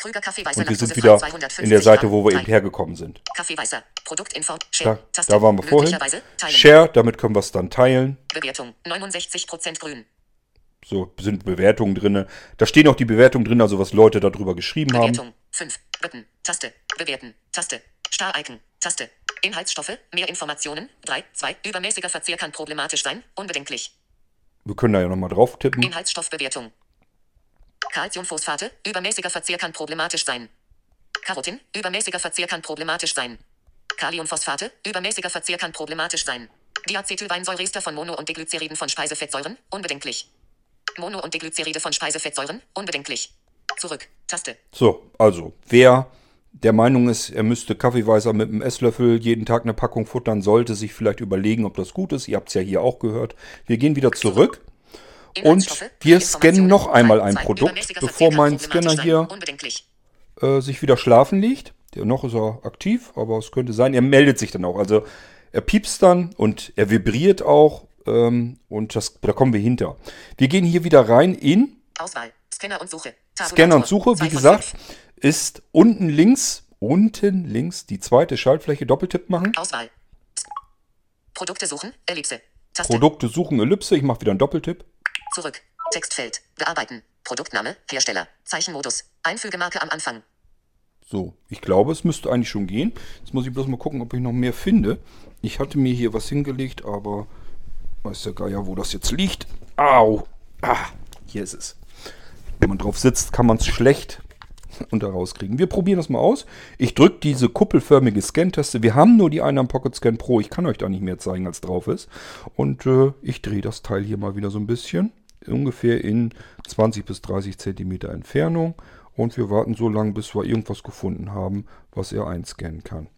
B: Krüger Kaffee weißer
A: und wir sind wieder
B: 250
A: in der Seite, wo wir eben hergekommen sind.
B: Kaffee weißer. Produktinfo.
A: Da,
B: Share. Taste.
A: da waren wir vorhin. Share, damit können wir es dann teilen.
B: Bewertung. 69% grün.
A: So sind Bewertungen drin. Da stehen auch die Bewertungen drin, also was Leute darüber geschrieben haben.
B: Bewertung. 5. Button. Taste. Bewerten. Taste. Star-Icon. Taste. Inhaltsstoffe. Mehr Informationen. 3. 2. Übermäßiger Verzehr kann problematisch sein. Unbedenklich.
A: Wir können da ja nochmal drauf tippen.
B: Inhaltsstoffbewertung. Calciumphosphate. Übermäßiger Verzehr kann problematisch sein. Carotin. Übermäßiger Verzehr kann problematisch sein. Kaliumphosphate. Übermäßiger Verzehr kann problematisch sein. Diacetylweinsäureester von Mono- und Diglyceriden von Speisefettsäuren. Unbedenklich. Mono- und Diglyceride von Speisefettsäuren. Unbedenklich. Zurück. Taste.
A: So, also, wer der Meinung ist, er müsste Kaffeeweißer mit einem Esslöffel jeden Tag eine Packung futtern, sollte sich vielleicht überlegen, ob das gut ist. Ihr habt es ja hier auch gehört. Wir gehen wieder zurück und wir scannen noch einmal ein Produkt, bevor mein Scanner hier äh, sich wieder schlafen legt. Der noch ist er aktiv, aber es könnte sein, er meldet sich dann auch. Also er piepst dann und er vibriert auch ähm, und das, da kommen wir hinter. Wir gehen hier wieder rein in
B: Auswahl, Scanner und Suche.
A: Scanner und Suche, wie gesagt, ist unten links, unten links die zweite Schaltfläche Doppeltipp machen.
B: Auswahl. Produkte suchen, Ellipse. Taste.
A: Produkte suchen, Ellipse, ich mache wieder einen Doppeltipp.
B: Zurück. Textfeld. Bearbeiten. Produktname. Hersteller. Zeichenmodus. Einfügemarke am Anfang.
A: So, ich glaube, es müsste eigentlich schon gehen. Jetzt muss ich bloß mal gucken, ob ich noch mehr finde. Ich hatte mir hier was hingelegt, aber weiß der Geier, wo das jetzt liegt. Au! Ah, hier ist es. Wenn man drauf sitzt, kann man es schlecht unter rauskriegen. Wir probieren das mal aus. Ich drücke diese kuppelförmige Scan-Taste. Wir haben nur die eine am Pocket Scan Pro. Ich kann euch da nicht mehr zeigen, als drauf ist. Und äh, ich drehe das Teil hier mal wieder so ein bisschen. Ungefähr in 20 bis 30 Zentimeter Entfernung. Und wir warten so lange, bis wir irgendwas gefunden haben, was er einscannen kann.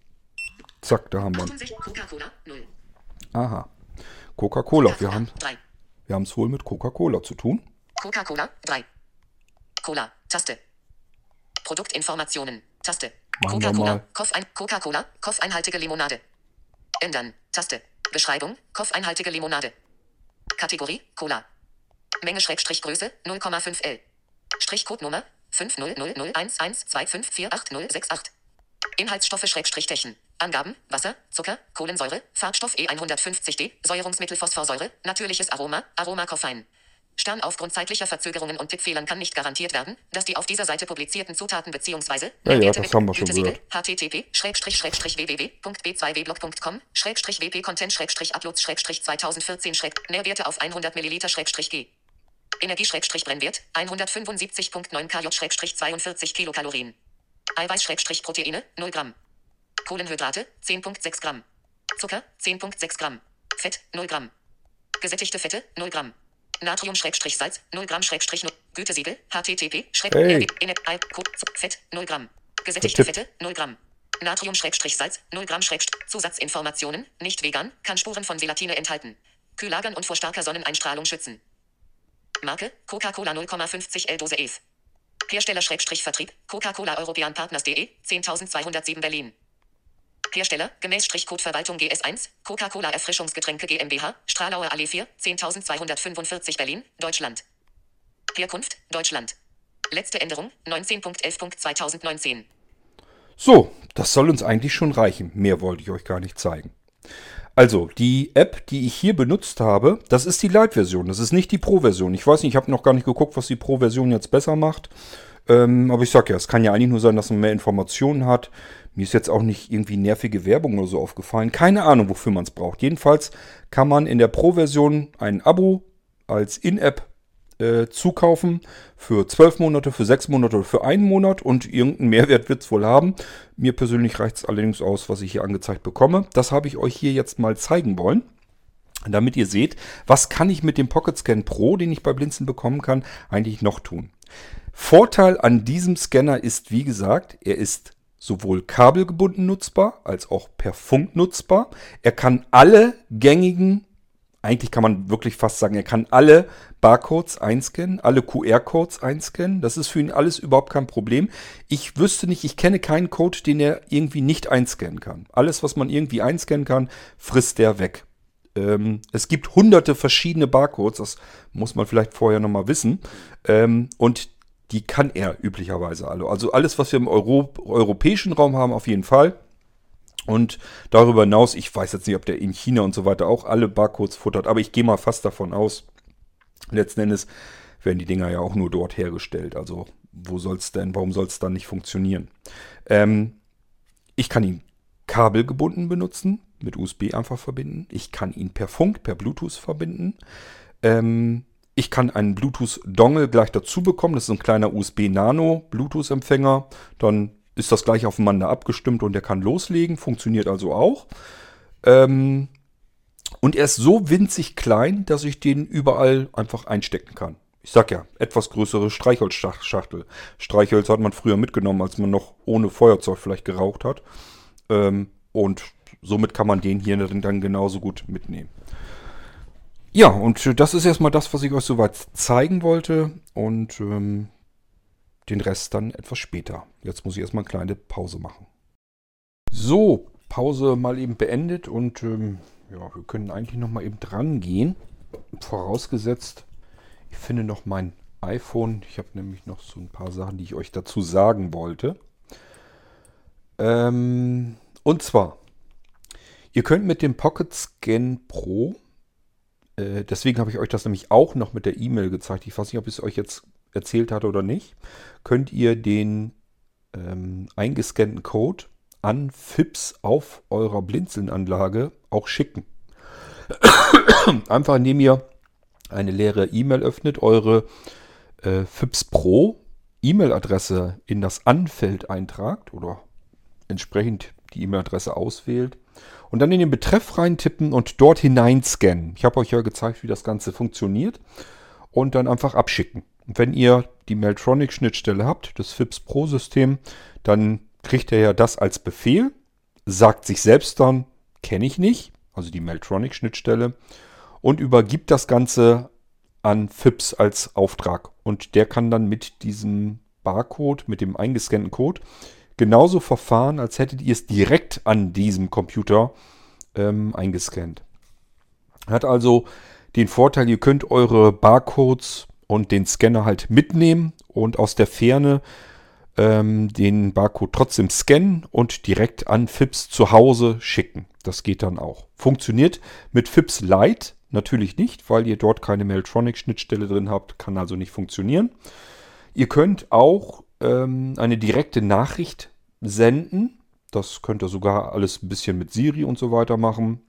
A: Zack, da haben wir ihn.
B: Coca-Cola 0.
A: Aha. Coca-Cola. Wir haben
B: 3.
A: wir es wohl mit Coca-Cola zu tun.
B: Coca-Cola 3. Cola. Taste. Produktinformationen. Taste. Coca-Cola. Koffein Coca-Cola. Koffeinhaltige Limonade. Ändern. Taste. Beschreibung. Koffeinhaltige Limonade. Kategorie. Cola. Menge Schrägstrich Größe 0,5 L. Strichcode-Nummer 5001125480068. Inhaltsstoffe Schrägstrich Techen. Angaben, Wasser, Zucker, Kohlensäure, Farbstoff E E150D, Säuerungsmittel Phosphorsäure, natürliches Aroma, Aroma Koffein. Stern aufgrund zeitlicher Verzögerungen und Tippfehlern kann nicht garantiert werden, dass die auf dieser Seite publizierten Zutaten bzw.
A: Ja, ja, das haben wir schon gehört.
B: http www.b2wblog.com wp-content uploads 2014 Nährwerte auf 100 ml g Energie Brennwert 175.9 kJ 42 Kilokalorien Eiweiß Proteine 0 Gramm Kohlenhydrate 10.6 Gramm Zucker 10.6 Gramm Fett 0 Gramm Gesättigte Fette 0 Gramm Natrium-Salz 0 Gramm Schrägstrich 0 Gütesiegel http
A: Hey.
B: Fett 0 Gramm Gesättigte. Fette 0 Gramm Natrium-Salz 0 Gramm Schrägstrich Zusatzinformationen nicht vegan kann Spuren von Gelatine enthalten Kühlagern und vor starker Sonneneinstrahlung schützen Marke Coca-Cola 0,50 L Dose EF Hersteller Schrägstrich Vertrieb Coca-Cola European Partners.de 10207 Berlin Hersteller, gemäß Strichcode Verwaltung GS1, Coca-Cola Erfrischungsgetränke GmbH, Stralauer Allee 4, 10245 Berlin, Deutschland. Herkunft, Deutschland. Letzte Änderung, 19.11.2019.
A: So, das soll uns eigentlich schon reichen. Mehr wollte ich euch gar nicht zeigen. Also, die App, die ich hier benutzt habe, das ist die Lite-Version. Das ist nicht die Pro-Version. Ich weiß nicht, ich habe noch gar nicht geguckt, was die Pro-Version jetzt besser macht. Ähm, aber ich sag ja, es kann ja eigentlich nur sein, dass man mehr Informationen hat. Mir ist jetzt auch nicht irgendwie nervige Werbung oder so aufgefallen. Keine Ahnung, wofür man es braucht. Jedenfalls kann man in der Pro-Version ein Abo als In-App äh, zukaufen für 12 Monate, für 6 Monate oder für einen Monat und irgendeinen Mehrwert wird es wohl haben. Mir persönlich reicht es allerdings aus, was ich hier angezeigt bekomme. Das habe ich euch hier jetzt mal zeigen wollen. Damit ihr seht, was kann ich mit dem Pocket Scan Pro, den ich bei Blinzeln bekommen kann, eigentlich noch tun. Vorteil an diesem Scanner ist, wie gesagt, er ist sowohl kabelgebunden nutzbar als auch per Funk nutzbar. Er kann alle gängigen, eigentlich kann man wirklich fast sagen, er kann alle Barcodes einscannen, alle QR-Codes einscannen. Das ist für ihn alles überhaupt kein Problem. Ich wüsste nicht, ich kenne keinen Code, den er irgendwie nicht einscannen kann. Alles, was man irgendwie einscannen kann, frisst der weg. Ähm, es gibt hunderte verschiedene Barcodes, das muss man vielleicht vorher nochmal wissen. Ähm, und die kann er üblicherweise alle. Also alles, was wir im Euro europäischen Raum haben, auf jeden Fall. Und darüber hinaus, ich weiß jetzt nicht, ob der in China und so weiter auch alle Barcodes futtert, aber ich gehe mal fast davon aus. Letzten Endes werden die Dinger ja auch nur dort hergestellt. Also wo soll es denn, warum soll es dann nicht funktionieren? Ähm, ich kann ihn kabelgebunden benutzen, mit USB einfach verbinden. Ich kann ihn per Funk, per Bluetooth verbinden. Ähm, ich kann einen Bluetooth-Dongle gleich dazu bekommen. Das ist ein kleiner USB-Nano-Bluetooth-Empfänger. Dann ist das gleich aufeinander abgestimmt und der kann loslegen. Funktioniert also auch. Ähm, und er ist so winzig klein, dass ich den überall einfach einstecken kann. ich sag ja, etwas größere Streichholzschachtel. Streichholz hat man früher mitgenommen, als man noch ohne Feuerzeug vielleicht geraucht hat. Ähm, und somit kann man den hier dann genauso gut mitnehmen. Ja, und das ist erstmal das, was ich euch soweit zeigen wollte. Und ähm, den Rest dann etwas später. Jetzt muss ich erstmal eine kleine Pause machen. So, Pause mal eben beendet und ähm, ja, wir können eigentlich noch mal eben dran gehen. Vorausgesetzt, ich finde noch mein iPhone. Ich habe nämlich noch so ein paar Sachen, die ich euch dazu sagen wollte. Ähm, und zwar, ihr könnt mit dem Pocket Scan Pro, äh, deswegen habe ich euch das nämlich auch noch mit der E-Mail gezeigt. Ich weiß nicht, ob ich es euch jetzt erzählt hatte oder nicht, könnt ihr den ähm, eingescannten Code an FIPS auf eurer Blinzeln-Anlage auch schicken. Einfach indem ihr eine leere E-Mail öffnet, eure äh, FIPS Pro E-Mail-Adresse in das Anfeld eintragt oder entsprechend die E-Mail-Adresse auswählt und dann in den Betreff reintippen und dort hineinscannen. Ich habe euch ja gezeigt, wie das Ganze funktioniert und dann einfach abschicken. Wenn ihr die Meltronic-Schnittstelle habt, das FIPS Pro-System, dann kriegt er ja das als Befehl, sagt sich selbst dann, kenne ich nicht, also die Meltronic-Schnittstelle, und übergibt das Ganze an FIPS als Auftrag. Und der kann dann mit diesem Barcode, mit dem eingescannten Code, genauso verfahren, als hättet ihr es direkt an diesem Computer ähm, eingescannt. Hat also den Vorteil, ihr könnt eure Barcodes und den Scanner halt mitnehmen und aus der Ferne ähm, den Barcode trotzdem scannen und direkt an FIPS zu Hause schicken. Das geht dann auch. Funktioniert mit FIPS Lite natürlich nicht, weil ihr dort keine Mailtronic-Schnittstelle drin habt, kann also nicht funktionieren. Ihr könnt auch ähm, eine direkte Nachricht senden. Das könnt ihr sogar alles ein bisschen mit Siri und so weiter machen.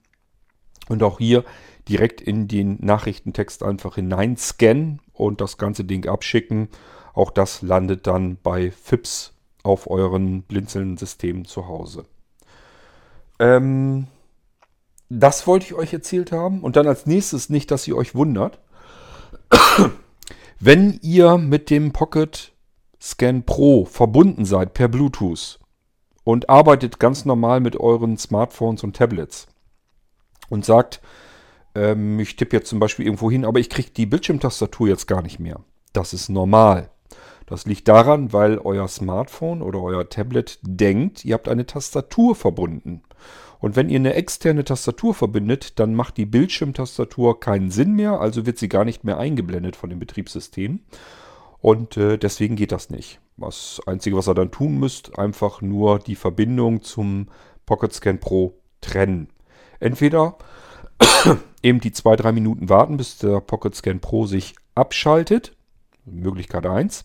A: Und auch hier direkt in den Nachrichtentext einfach hineinscannen und das ganze Ding abschicken. Auch das landet dann bei FIPS auf euren Blinzeln-Systemen zu Hause. Ähm, das wollte ich euch erzählt haben. Und dann als nächstes nicht, dass ihr euch wundert. Wenn ihr mit dem Pocket Scan Pro verbunden seid per Bluetooth und arbeitet ganz normal mit euren Smartphones und Tablets und sagt, ähm, ich tippe jetzt zum Beispiel irgendwo hin, aber ich kriege die Bildschirmtastatur jetzt gar nicht mehr. Das ist normal. Das liegt daran, weil euer Smartphone oder euer Tablet denkt, ihr habt eine Tastatur verbunden. Und wenn ihr eine externe Tastatur verbindet, dann macht die Bildschirmtastatur keinen Sinn mehr, also wird sie gar nicht mehr eingeblendet von dem Betriebssystem. Und äh, deswegen geht das nicht. Das Einzige, was ihr dann tun müsst, einfach nur die Verbindung zum Pocket Scan Pro trennen. Entweder eben die zwei, drei Minuten warten, bis der Pocket Scan Pro sich abschaltet. Möglichkeit 1.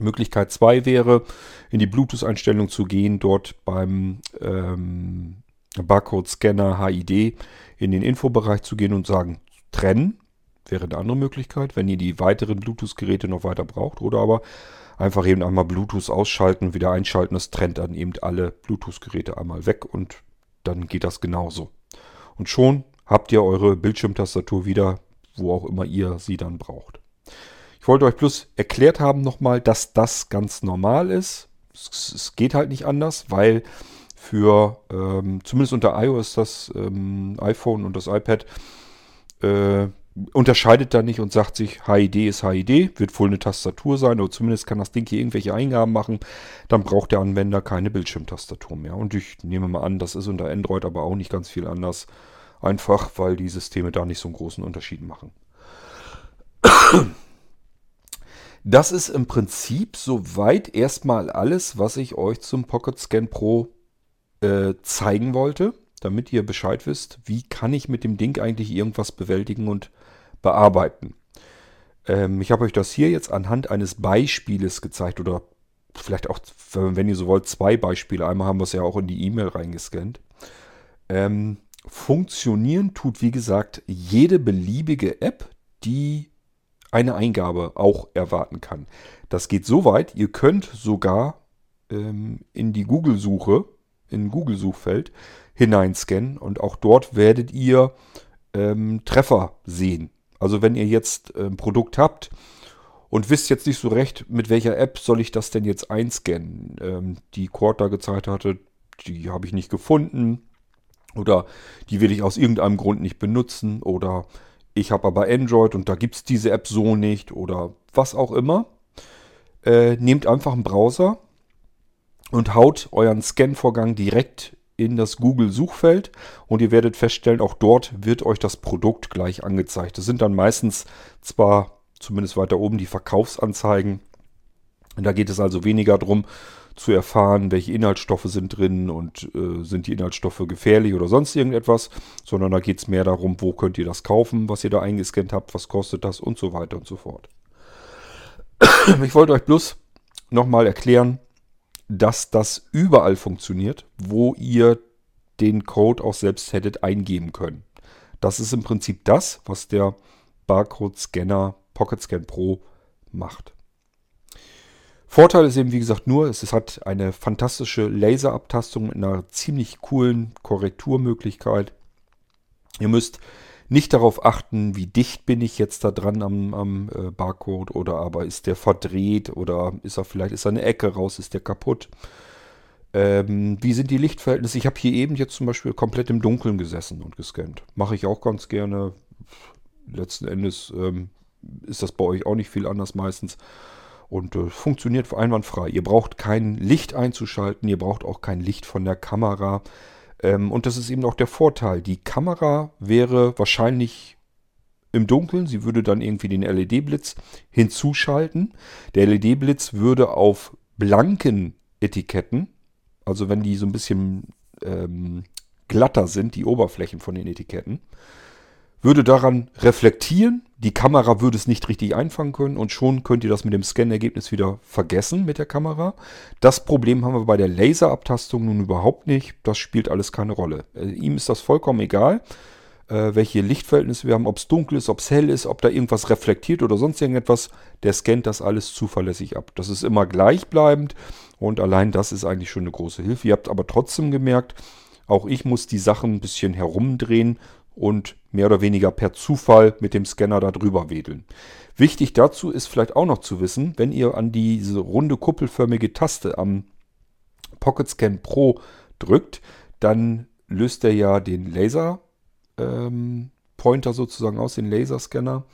A: Möglichkeit 2 wäre, in die Bluetooth-Einstellung zu gehen, dort beim ähm, Barcode-Scanner HID in den Infobereich zu gehen und sagen, trennen. Wäre eine andere Möglichkeit, wenn ihr die weiteren Bluetooth-Geräte noch weiter braucht. Oder aber einfach eben einmal Bluetooth ausschalten, wieder einschalten. Das trennt dann eben alle Bluetooth-Geräte einmal weg und dann geht das genauso. Und schon habt ihr eure Bildschirmtastatur wieder, wo auch immer ihr sie dann braucht. Ich wollte euch bloß erklärt haben nochmal, dass das ganz normal ist. Es, geht halt nicht anders, weil für, ähm, zumindest unter iOS, das ähm, iPhone und das iPad, äh, unterscheidet da nicht und sagt sich, HID ist HID, wird wohl eine Tastatur sein, oder zumindest kann das Ding hier irgendwelche Eingaben machen, dann braucht der Anwender keine Bildschirmtastatur mehr. Und ich nehme mal an, das ist unter Android aber auch nicht ganz viel anders. Einfach, weil die Systeme da nicht so einen großen Unterschied machen. Das ist im Prinzip soweit erstmal alles, was ich euch zum Pocket Scan Pro äh, zeigen wollte, damit ihr Bescheid wisst, wie kann ich mit dem Ding eigentlich irgendwas bewältigen und bearbeiten. Ähm, ich habe euch das hier jetzt anhand eines Beispieles gezeigt oder vielleicht auch, wenn ihr so wollt, zwei Beispiele. Einmal haben wir es ja auch in die E-Mail reingescannt. Ähm, funktionieren tut, wie gesagt, jede beliebige App, die eine Eingabe auch erwarten kann. Das geht so weit, ihr könnt sogar ähm, in die Google-Suche, in Google-Suchfeld hineinscannen und auch dort werdet ihr ähm, Treffer sehen. Also wenn ihr jetzt ein Produkt habt und wisst jetzt nicht so recht, mit welcher App soll ich das denn jetzt einscannen. Ähm, die da gezeigt hatte, die habe ich nicht gefunden oder die will ich aus irgendeinem Grund nicht benutzen oder ich habe aber Android und da gibt es diese App so nicht oder was auch immer. Äh, nehmt einfach einen Browser und haut euren Scan-Vorgang direkt in das Google-Suchfeld und ihr werdet feststellen, auch dort wird euch das Produkt gleich angezeigt. Das sind dann meistens zwar zumindest weiter oben die Verkaufsanzeigen. Da geht es also weniger darum zu erfahren, welche Inhaltsstoffe sind drin und äh, sind die Inhaltsstoffe gefährlich oder sonst irgendetwas, sondern da geht es mehr darum, wo könnt ihr das kaufen, was ihr da eingescannt habt, was kostet das und so weiter und so fort. Ich wollte euch bloß nochmal erklären, dass das überall funktioniert, wo ihr den Code auch selbst hättet eingeben können. Das ist im Prinzip das, was der Barcode-Scanner Pocket Scan Pro macht. Vorteil ist eben, wie gesagt, nur, es hat eine fantastische Laserabtastung mit einer ziemlich coolen Korrekturmöglichkeit. Ihr müsst nicht darauf achten, wie dicht bin ich jetzt da dran am, am äh, Barcode oder aber ist der verdreht oder ist er vielleicht ist eine Ecke raus, ist der kaputt. Ähm, wie sind die Lichtverhältnisse? Ich habe hier eben jetzt zum Beispiel komplett im Dunkeln gesessen und gescannt. Mache ich auch ganz gerne. Letzten Endes ähm, ist das bei euch auch nicht viel anders meistens. Und äh, funktioniert einwandfrei. Ihr braucht kein Licht einzuschalten, ihr braucht auch kein Licht von der Kamera. Ähm, und das ist eben auch der Vorteil. Die Kamera wäre wahrscheinlich im Dunkeln. Sie würde dann irgendwie den LED-Blitz hinzuschalten. Der LED-Blitz würde auf blanken Etiketten, also wenn die so ein bisschen ähm, glatter sind, die Oberflächen von den Etiketten, würde daran reflektieren. Die Kamera würde es nicht richtig einfangen können und schon könnt ihr das mit dem Scan-Ergebnis wieder vergessen mit der Kamera. Das Problem haben wir bei der Laserabtastung nun überhaupt nicht. Das spielt alles keine Rolle. Äh, ihm ist das vollkommen egal, äh, welche Lichtverhältnisse wir haben, ob es dunkel ist, ob es hell ist, ob da irgendwas reflektiert oder sonst irgendetwas. Der scannt das alles zuverlässig ab. Das ist immer gleichbleibend und allein das ist eigentlich schon eine große Hilfe. Ihr habt aber trotzdem gemerkt, auch ich muss die Sachen ein bisschen herumdrehen, und mehr oder weniger per Zufall mit dem Scanner da drüber wedeln. Wichtig dazu ist vielleicht auch noch zu wissen, wenn ihr an diese runde kuppelförmige Taste am Pocket Scan Pro drückt, dann löst er ja den Laser ähm, Pointer sozusagen aus, den Laserscanner.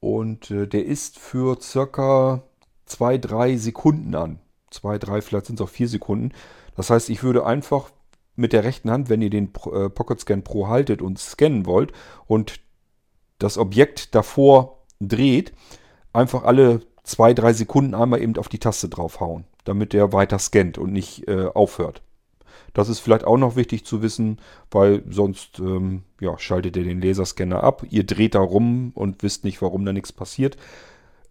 A: Und äh, der ist für circa 2-3 Sekunden an. 2, 3, vielleicht sind es auch 4 Sekunden. Das heißt, ich würde einfach mit der rechten Hand, wenn ihr den äh, Pocket Scan Pro haltet und scannen wollt und das Objekt davor dreht, einfach alle zwei, drei Sekunden einmal eben auf die Taste draufhauen, damit der weiter scannt und nicht äh, aufhört. Das ist vielleicht auch noch wichtig zu wissen, weil sonst ähm, ja, schaltet ihr den Laserscanner ab. Ihr dreht da rum und wisst nicht, warum da nichts passiert.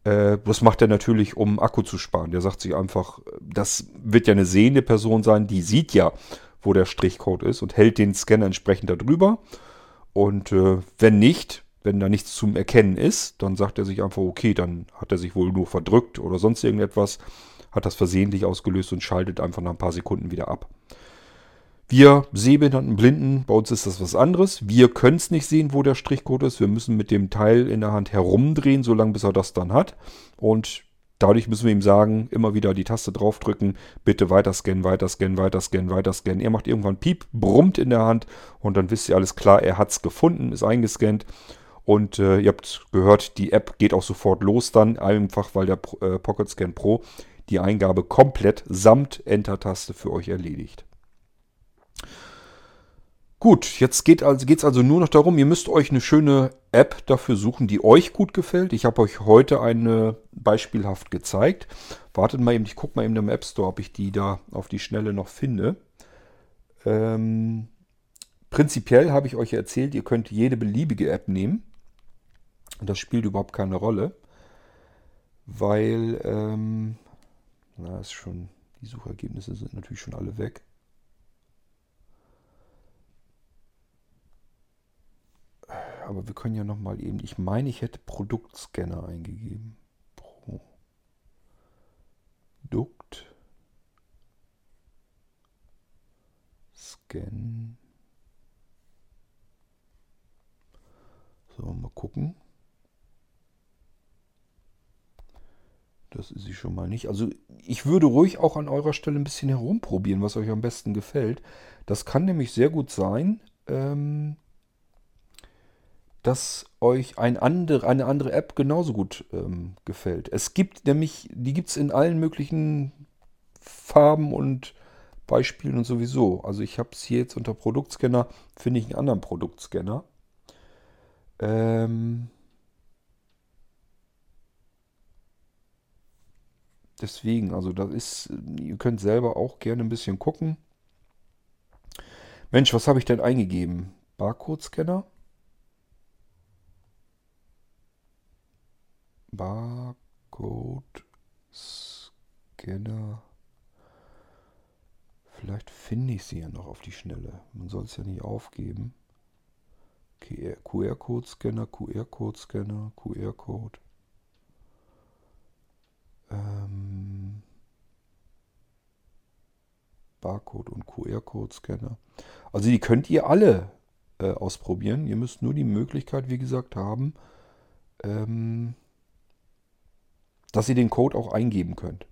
A: Äh, das macht er natürlich, um Akku zu sparen. Der sagt sich einfach, das wird ja eine sehende Person sein, die sieht ja, wo der Strichcode ist und hält den Scanner entsprechend darüber. Und äh, wenn nicht, wenn da nichts zum Erkennen ist, dann sagt er sich einfach, okay, dann hat er sich wohl nur verdrückt oder sonst irgendetwas, hat das versehentlich ausgelöst und schaltet einfach nach ein paar Sekunden wieder ab. Wir sehbehinderten Blinden, bei uns ist das was anderes. Wir können es nicht sehen, wo der Strichcode ist. Wir müssen mit dem Teil in der Hand herumdrehen, solange bis er das dann hat. Und Dadurch müssen wir ihm sagen, immer wieder die Taste draufdrücken, bitte weiter scannen, weiter scannen, weiter scannen, weiter scannen. Er macht irgendwann Piep, brummt in der Hand und dann wisst ihr alles klar, er hat es gefunden, ist eingescannt. Und äh, ihr habt gehört, die App geht auch sofort los dann, einfach weil der äh, Pocket Scan Pro die Eingabe komplett samt Enter-Taste für euch erledigt. Gut, jetzt geht also, es also nur noch darum, ihr müsst euch eine schöne App dafür suchen, die euch gut gefällt. Ich habe euch heute eine beispielhaft gezeigt. Wartet mal eben, ich gucke mal eben im App Store, ob ich die da auf die Schnelle noch finde. Ähm, prinzipiell habe ich euch erzählt, ihr könnt jede beliebige App nehmen. Und das spielt überhaupt keine Rolle, weil, ähm, na, ist schon, die Suchergebnisse sind natürlich schon alle weg. aber wir können ja noch mal eben, ich meine, ich hätte Produktscanner eingegeben. Produkt. Scan. So, mal gucken. Das ist sie schon mal nicht. Also ich würde ruhig auch an eurer Stelle ein bisschen herumprobieren, was euch am besten gefällt. Das kann nämlich sehr gut sein, ähm, dass euch ein andere, eine andere App genauso gut ähm, gefällt. Es gibt nämlich, die gibt es in allen möglichen Farben und Beispielen und sowieso. Also ich habe es hier jetzt unter Produktscanner, finde ich einen anderen Produktscanner. Ähm, deswegen, also das ist, ihr könnt selber auch gerne ein bisschen gucken. Mensch, was habe ich denn eingegeben? Barcode-Scanner? Barcode-Scanner. Vielleicht finde ich sie ja noch auf die Schnelle. Man soll es ja nicht aufgeben. QR-Code-Scanner, QR-Code-Scanner, QR-Code. Ähm, Barcode und QR-Code-Scanner. Also die könnt ihr alle äh, ausprobieren. Ihr müsst nur die Möglichkeit, wie gesagt, haben, ähm, dass ihr den Code auch eingeben könnt.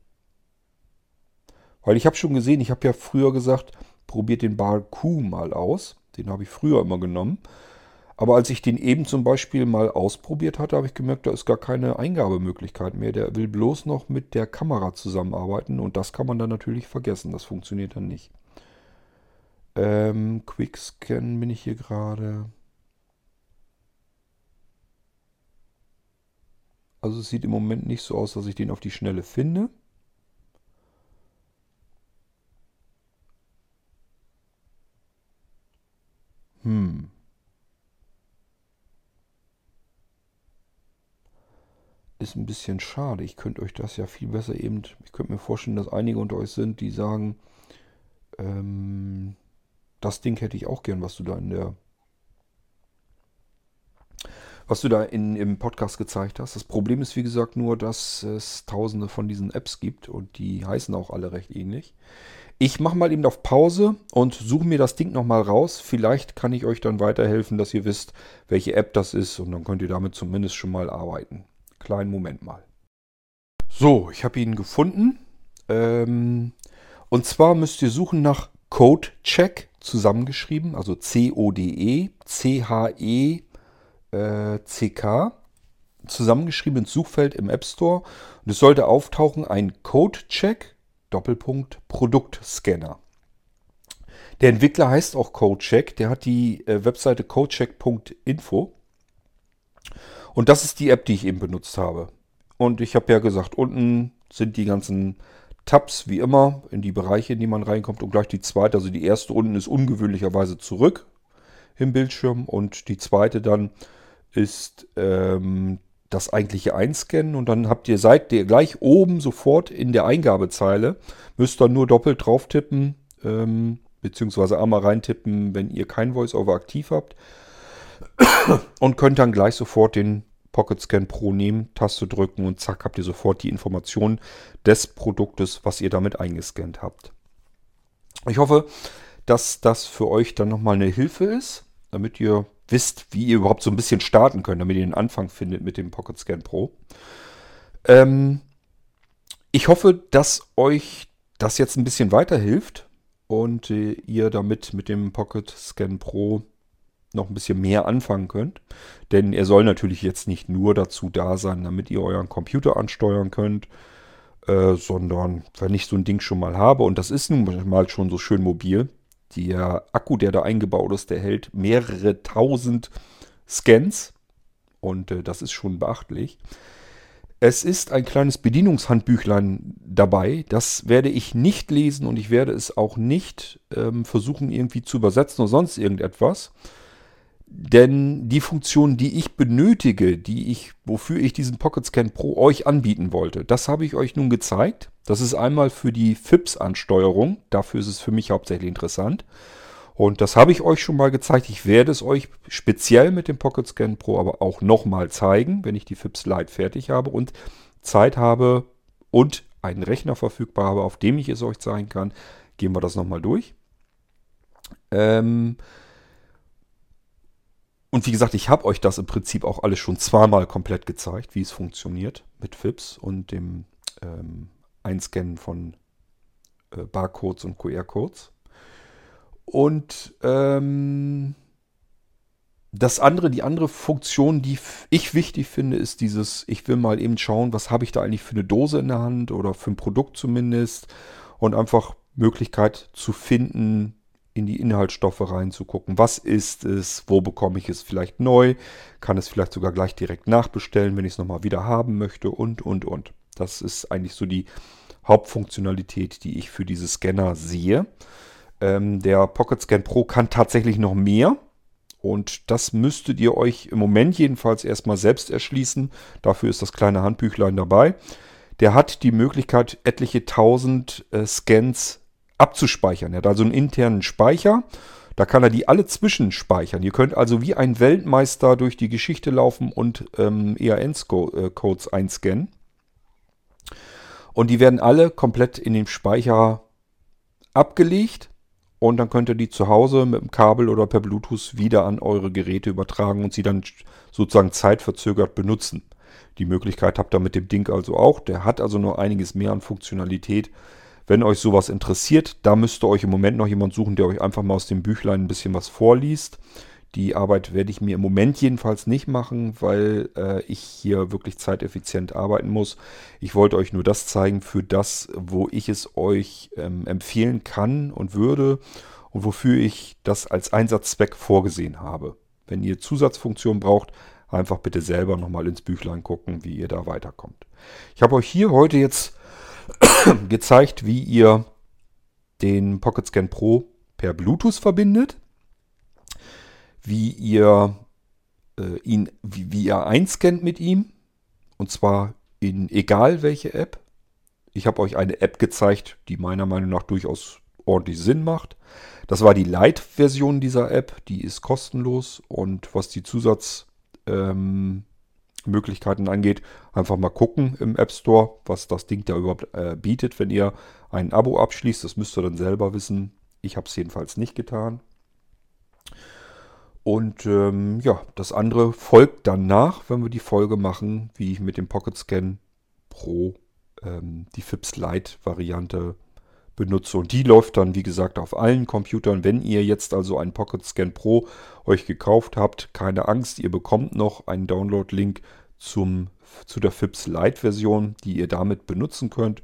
A: Weil ich habe schon gesehen, ich habe ja früher gesagt, probiert den Bar Q mal aus. Den habe ich früher immer genommen. Aber als ich den eben zum Beispiel mal ausprobiert hatte, habe ich gemerkt, da ist gar keine Eingabemöglichkeit mehr. Der will bloß noch mit der Kamera zusammenarbeiten und das kann man dann natürlich vergessen. Das funktioniert dann nicht. Ähm, Quickscan bin ich hier gerade. Also es sieht im Moment nicht so aus, dass ich den auf die Schnelle finde. Hm. Ist ein bisschen schade. Ich könnte euch das ja viel besser eben. Ich könnte mir vorstellen, dass einige unter euch sind, die sagen, ähm, das Ding hätte ich auch gern, was du da in der. Was du da in, im Podcast gezeigt hast. Das Problem ist, wie gesagt, nur, dass es tausende von diesen Apps gibt und die heißen auch alle recht ähnlich. Ich mache mal eben auf Pause und suche mir das Ding nochmal raus. Vielleicht kann ich euch dann weiterhelfen, dass ihr wisst, welche App das ist und dann könnt ihr damit zumindest schon mal arbeiten. Kleinen Moment mal. So, ich habe ihn gefunden. Ähm, und zwar müsst ihr suchen nach Code Check zusammengeschrieben, also C-O-D-E, C-H-E, äh, C-K, zusammengeschrieben ins Suchfeld im App Store. Und es sollte auftauchen ein Code Check Doppelpunkt Produktscanner. Der Entwickler heißt auch CodeCheck. Der hat die äh, Webseite codecheck.info. Und das ist die App, die ich eben benutzt habe. Und ich habe ja gesagt, unten sind die ganzen Tabs wie immer in die Bereiche, in die man reinkommt. Und gleich die zweite, also die erste unten ist ungewöhnlicherweise zurück im Bildschirm. Und die zweite dann ist ähm, das eigentliche einscannen und dann habt ihr seid ihr gleich oben sofort in der Eingabezeile, müsst ihr nur doppelt drauf tippen, ähm, beziehungsweise einmal reintippen, wenn ihr kein VoiceOver aktiv habt und könnt dann gleich sofort den Pocket Scan Pro nehmen, Taste drücken und zack habt ihr sofort die Informationen des Produktes, was ihr damit eingescannt habt. Ich hoffe, dass das für euch dann nochmal eine Hilfe ist, damit ihr wisst, wie ihr überhaupt so ein bisschen starten könnt, damit ihr den Anfang findet mit dem Pocket Scan Pro. Ähm, ich hoffe, dass euch das jetzt ein bisschen weiterhilft und äh, ihr damit mit dem Pocket Scan Pro noch ein bisschen mehr anfangen könnt. Denn er soll natürlich jetzt nicht nur dazu da sein, damit ihr euren Computer ansteuern könnt, äh, sondern wenn ich so ein Ding schon mal habe, und das ist nun mal schon so schön mobil, der Akku, der da eingebaut ist, der hält mehrere tausend Scans und äh, das ist schon beachtlich. Es ist ein kleines Bedienungshandbüchlein dabei. Das werde ich nicht lesen und ich werde es auch nicht ähm, versuchen irgendwie zu übersetzen oder sonst irgendetwas. Denn die Funktion, die ich benötige, die ich, wofür ich diesen Pocket Scan Pro euch anbieten wollte, das habe ich euch nun gezeigt. Das ist einmal für die FIPS-Ansteuerung. Dafür ist es für mich hauptsächlich interessant. Und das habe ich euch schon mal gezeigt. Ich werde es euch speziell mit dem Pocket Scan Pro aber auch nochmal zeigen, wenn ich die FIPS Lite fertig habe und Zeit habe und einen Rechner verfügbar habe, auf dem ich es euch zeigen kann. Gehen wir das nochmal durch. Ähm, und wie gesagt, ich habe euch das im Prinzip auch alles schon zweimal komplett gezeigt, wie es funktioniert mit FIPS und dem ähm, Einscannen von äh, Barcodes und QR-Codes. Und ähm, das andere, die andere Funktion, die ich wichtig finde, ist dieses, ich will mal eben schauen, was habe ich da eigentlich für eine Dose in der Hand oder für ein Produkt zumindest und einfach Möglichkeit zu finden, in die Inhaltsstoffe reinzugucken. Was ist es? Wo bekomme ich es vielleicht neu? Kann es vielleicht sogar gleich direkt nachbestellen, wenn ich es nochmal wieder haben möchte und, und, und. Das ist eigentlich so die Hauptfunktionalität, die ich für diese Scanner sehe. Ähm, der Pocket Scan Pro kann tatsächlich noch mehr. Und das müsstet ihr euch im Moment jedenfalls erstmal selbst erschließen. Dafür ist das kleine Handbüchlein dabei. Der hat die Möglichkeit, etliche tausend äh, Scans abzuspeichern. Er hat also einen internen Speicher. Da kann er die alle zwischenspeichern. Ihr könnt also wie ein Weltmeister durch die Geschichte laufen und ähm, EAN-Codes einscannen. Und die werden alle komplett in dem Speicher abgelegt. Und dann könnt ihr die zu Hause mit dem Kabel oder per Bluetooth wieder an eure Geräte übertragen und sie dann sozusagen zeitverzögert benutzen. Die Möglichkeit habt ihr mit dem Ding also auch. Der hat also noch einiges mehr an Funktionalität. Wenn euch sowas interessiert, da müsst ihr euch im Moment noch jemand suchen, der euch einfach mal aus dem Büchlein ein bisschen was vorliest. Die Arbeit werde ich mir im Moment jedenfalls nicht machen, weil äh, ich hier wirklich zeiteffizient arbeiten muss. Ich wollte euch nur das zeigen für das, wo ich es euch ähm, empfehlen kann und würde und wofür ich das als Einsatzzweck vorgesehen habe. Wenn ihr Zusatzfunktionen braucht, einfach bitte selber nochmal ins Büchlein gucken, wie ihr da weiterkommt. Ich habe euch hier heute jetzt gezeigt, wie ihr den Pocket Scan Pro per Bluetooth verbindet wie ihr äh, ihn, wie, wie ihr einscannt mit ihm. Und zwar in egal welche App. Ich habe euch eine App gezeigt, die meiner Meinung nach durchaus ordentlich Sinn macht. Das war die Lite-Version dieser App. Die ist kostenlos und was die Zusatzmöglichkeiten ähm, angeht, einfach mal gucken im App Store, was das Ding da überhaupt äh, bietet, wenn ihr ein Abo abschließt. Das müsst ihr dann selber wissen. Ich habe es jedenfalls nicht getan. Und ähm, ja, das andere folgt dann nach, wenn wir die Folge machen, wie ich mit dem Pocket Scan Pro ähm, die FIPS Lite Variante benutze. Und die läuft dann, wie gesagt, auf allen Computern. Wenn ihr jetzt also einen Pocket Scan Pro euch gekauft habt, keine Angst, ihr bekommt noch einen Download-Link zum, zu der FIPS Lite Version, die ihr damit benutzen könnt.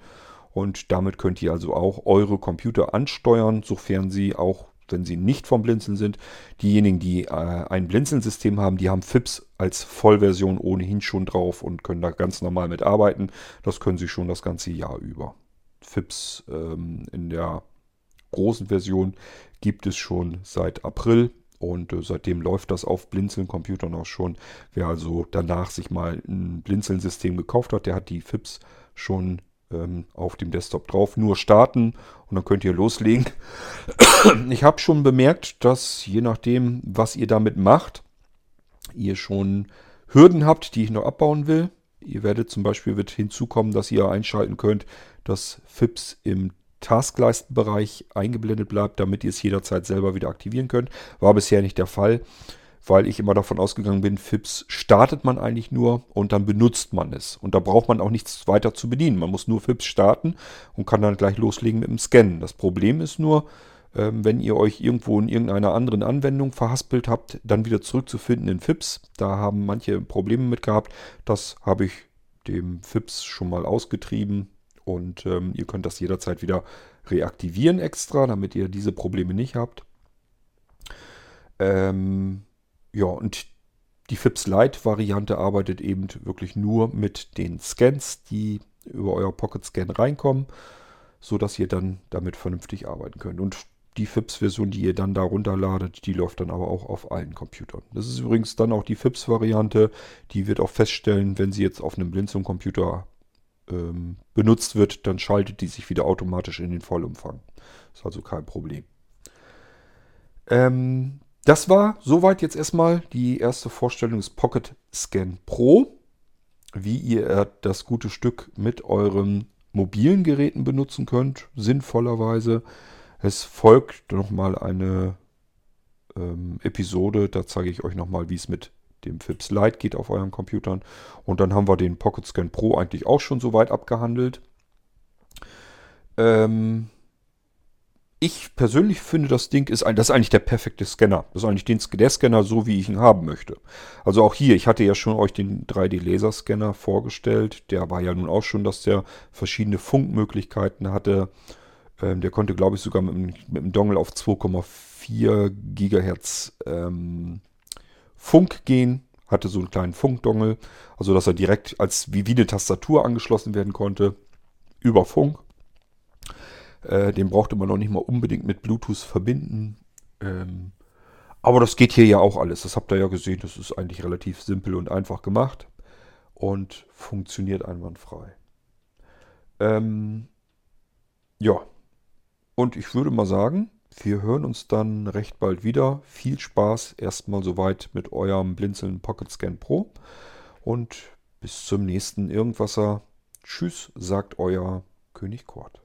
A: Und damit könnt ihr also auch eure Computer ansteuern, sofern sie auch wenn sie nicht vom Blinzeln sind. Diejenigen, die äh, ein Blinzeln-System haben, die haben FIPS als Vollversion ohnehin schon drauf und können da ganz normal mit arbeiten. Das können sie schon das ganze Jahr über. FIPS ähm, in der großen Version gibt es schon seit April und äh, seitdem läuft das auf Blinzeln-Computern auch schon. Wer also danach sich mal ein Blinzeln-System gekauft hat, der hat die FIPS schon ähm, auf dem Desktop drauf. Nur starten und dann könnt ihr loslegen. Ich habe schon bemerkt, dass je nachdem, was ihr damit macht, ihr schon Hürden habt, die ich noch abbauen will. Ihr werdet zum Beispiel wird hinzukommen, dass ihr einschalten könnt, dass FIPS im Taskleistenbereich eingeblendet bleibt, damit ihr es jederzeit selber wieder aktivieren könnt. War bisher nicht der Fall weil ich immer davon ausgegangen bin, FIPS startet man eigentlich nur und dann benutzt man es. Und da braucht man auch nichts weiter zu bedienen. Man muss nur FIPS starten und kann dann gleich loslegen mit dem Scannen. Das Problem ist nur, ähm, wenn ihr euch irgendwo in irgendeiner anderen Anwendung verhaspelt habt, dann wieder zurückzufinden in FIPS. Da haben manche Probleme mit gehabt. Das habe ich dem FIPS schon mal ausgetrieben und ähm, ihr könnt das jederzeit wieder reaktivieren extra, damit ihr diese Probleme nicht habt. Ähm, ja, und die FIPS Lite Variante arbeitet eben wirklich nur mit den Scans, die über euer Pocket Scan reinkommen, sodass ihr dann damit vernünftig arbeiten könnt. Und die FIPS-Version, die ihr dann da runterladet, die läuft dann aber auch auf allen Computern. Das ist übrigens dann auch die FIPS-Variante. Die wird auch feststellen, wenn sie jetzt auf einem Blinzeln-Computer ähm, benutzt wird, dann schaltet die sich wieder automatisch in den Vollumfang. Ist also kein Problem. Ähm, das war soweit jetzt erstmal die erste Vorstellung des Pocket Scan Pro, wie ihr das gute Stück mit euren mobilen Geräten benutzen könnt, sinnvollerweise. Es folgt nochmal eine ähm, Episode, da zeige ich euch nochmal, wie es mit dem Philips Lite geht auf euren Computern. Und dann haben wir den Pocket Scan Pro eigentlich auch schon soweit abgehandelt. Ähm, ich persönlich finde, das Ding ist, ein, das ist eigentlich der perfekte Scanner. Das ist eigentlich den, der Scanner so, wie ich ihn haben möchte. Also auch hier, ich hatte ja schon euch den 3D-Laserscanner vorgestellt. Der war ja nun auch schon, dass der verschiedene Funkmöglichkeiten hatte. Ähm, der konnte, glaube ich, sogar mit, mit dem Dongle auf 2,4 Gigahertz ähm, Funk gehen. Hatte so einen kleinen Funkdongle. Also, dass er direkt als wie, wie eine Tastatur angeschlossen werden konnte. Über Funk. Äh, den brauchte man noch nicht mal unbedingt mit Bluetooth verbinden. Ähm, aber das geht hier ja auch alles. Das habt ihr ja gesehen. Das ist eigentlich relativ simpel und einfach gemacht. Und funktioniert einwandfrei. Ähm, ja. Und ich würde mal sagen, wir hören uns dann recht bald wieder. Viel Spaß erstmal soweit mit eurem Blinzeln Pocket Scan Pro. Und bis zum nächsten Irgendwasser. Tschüss, sagt euer König Kort.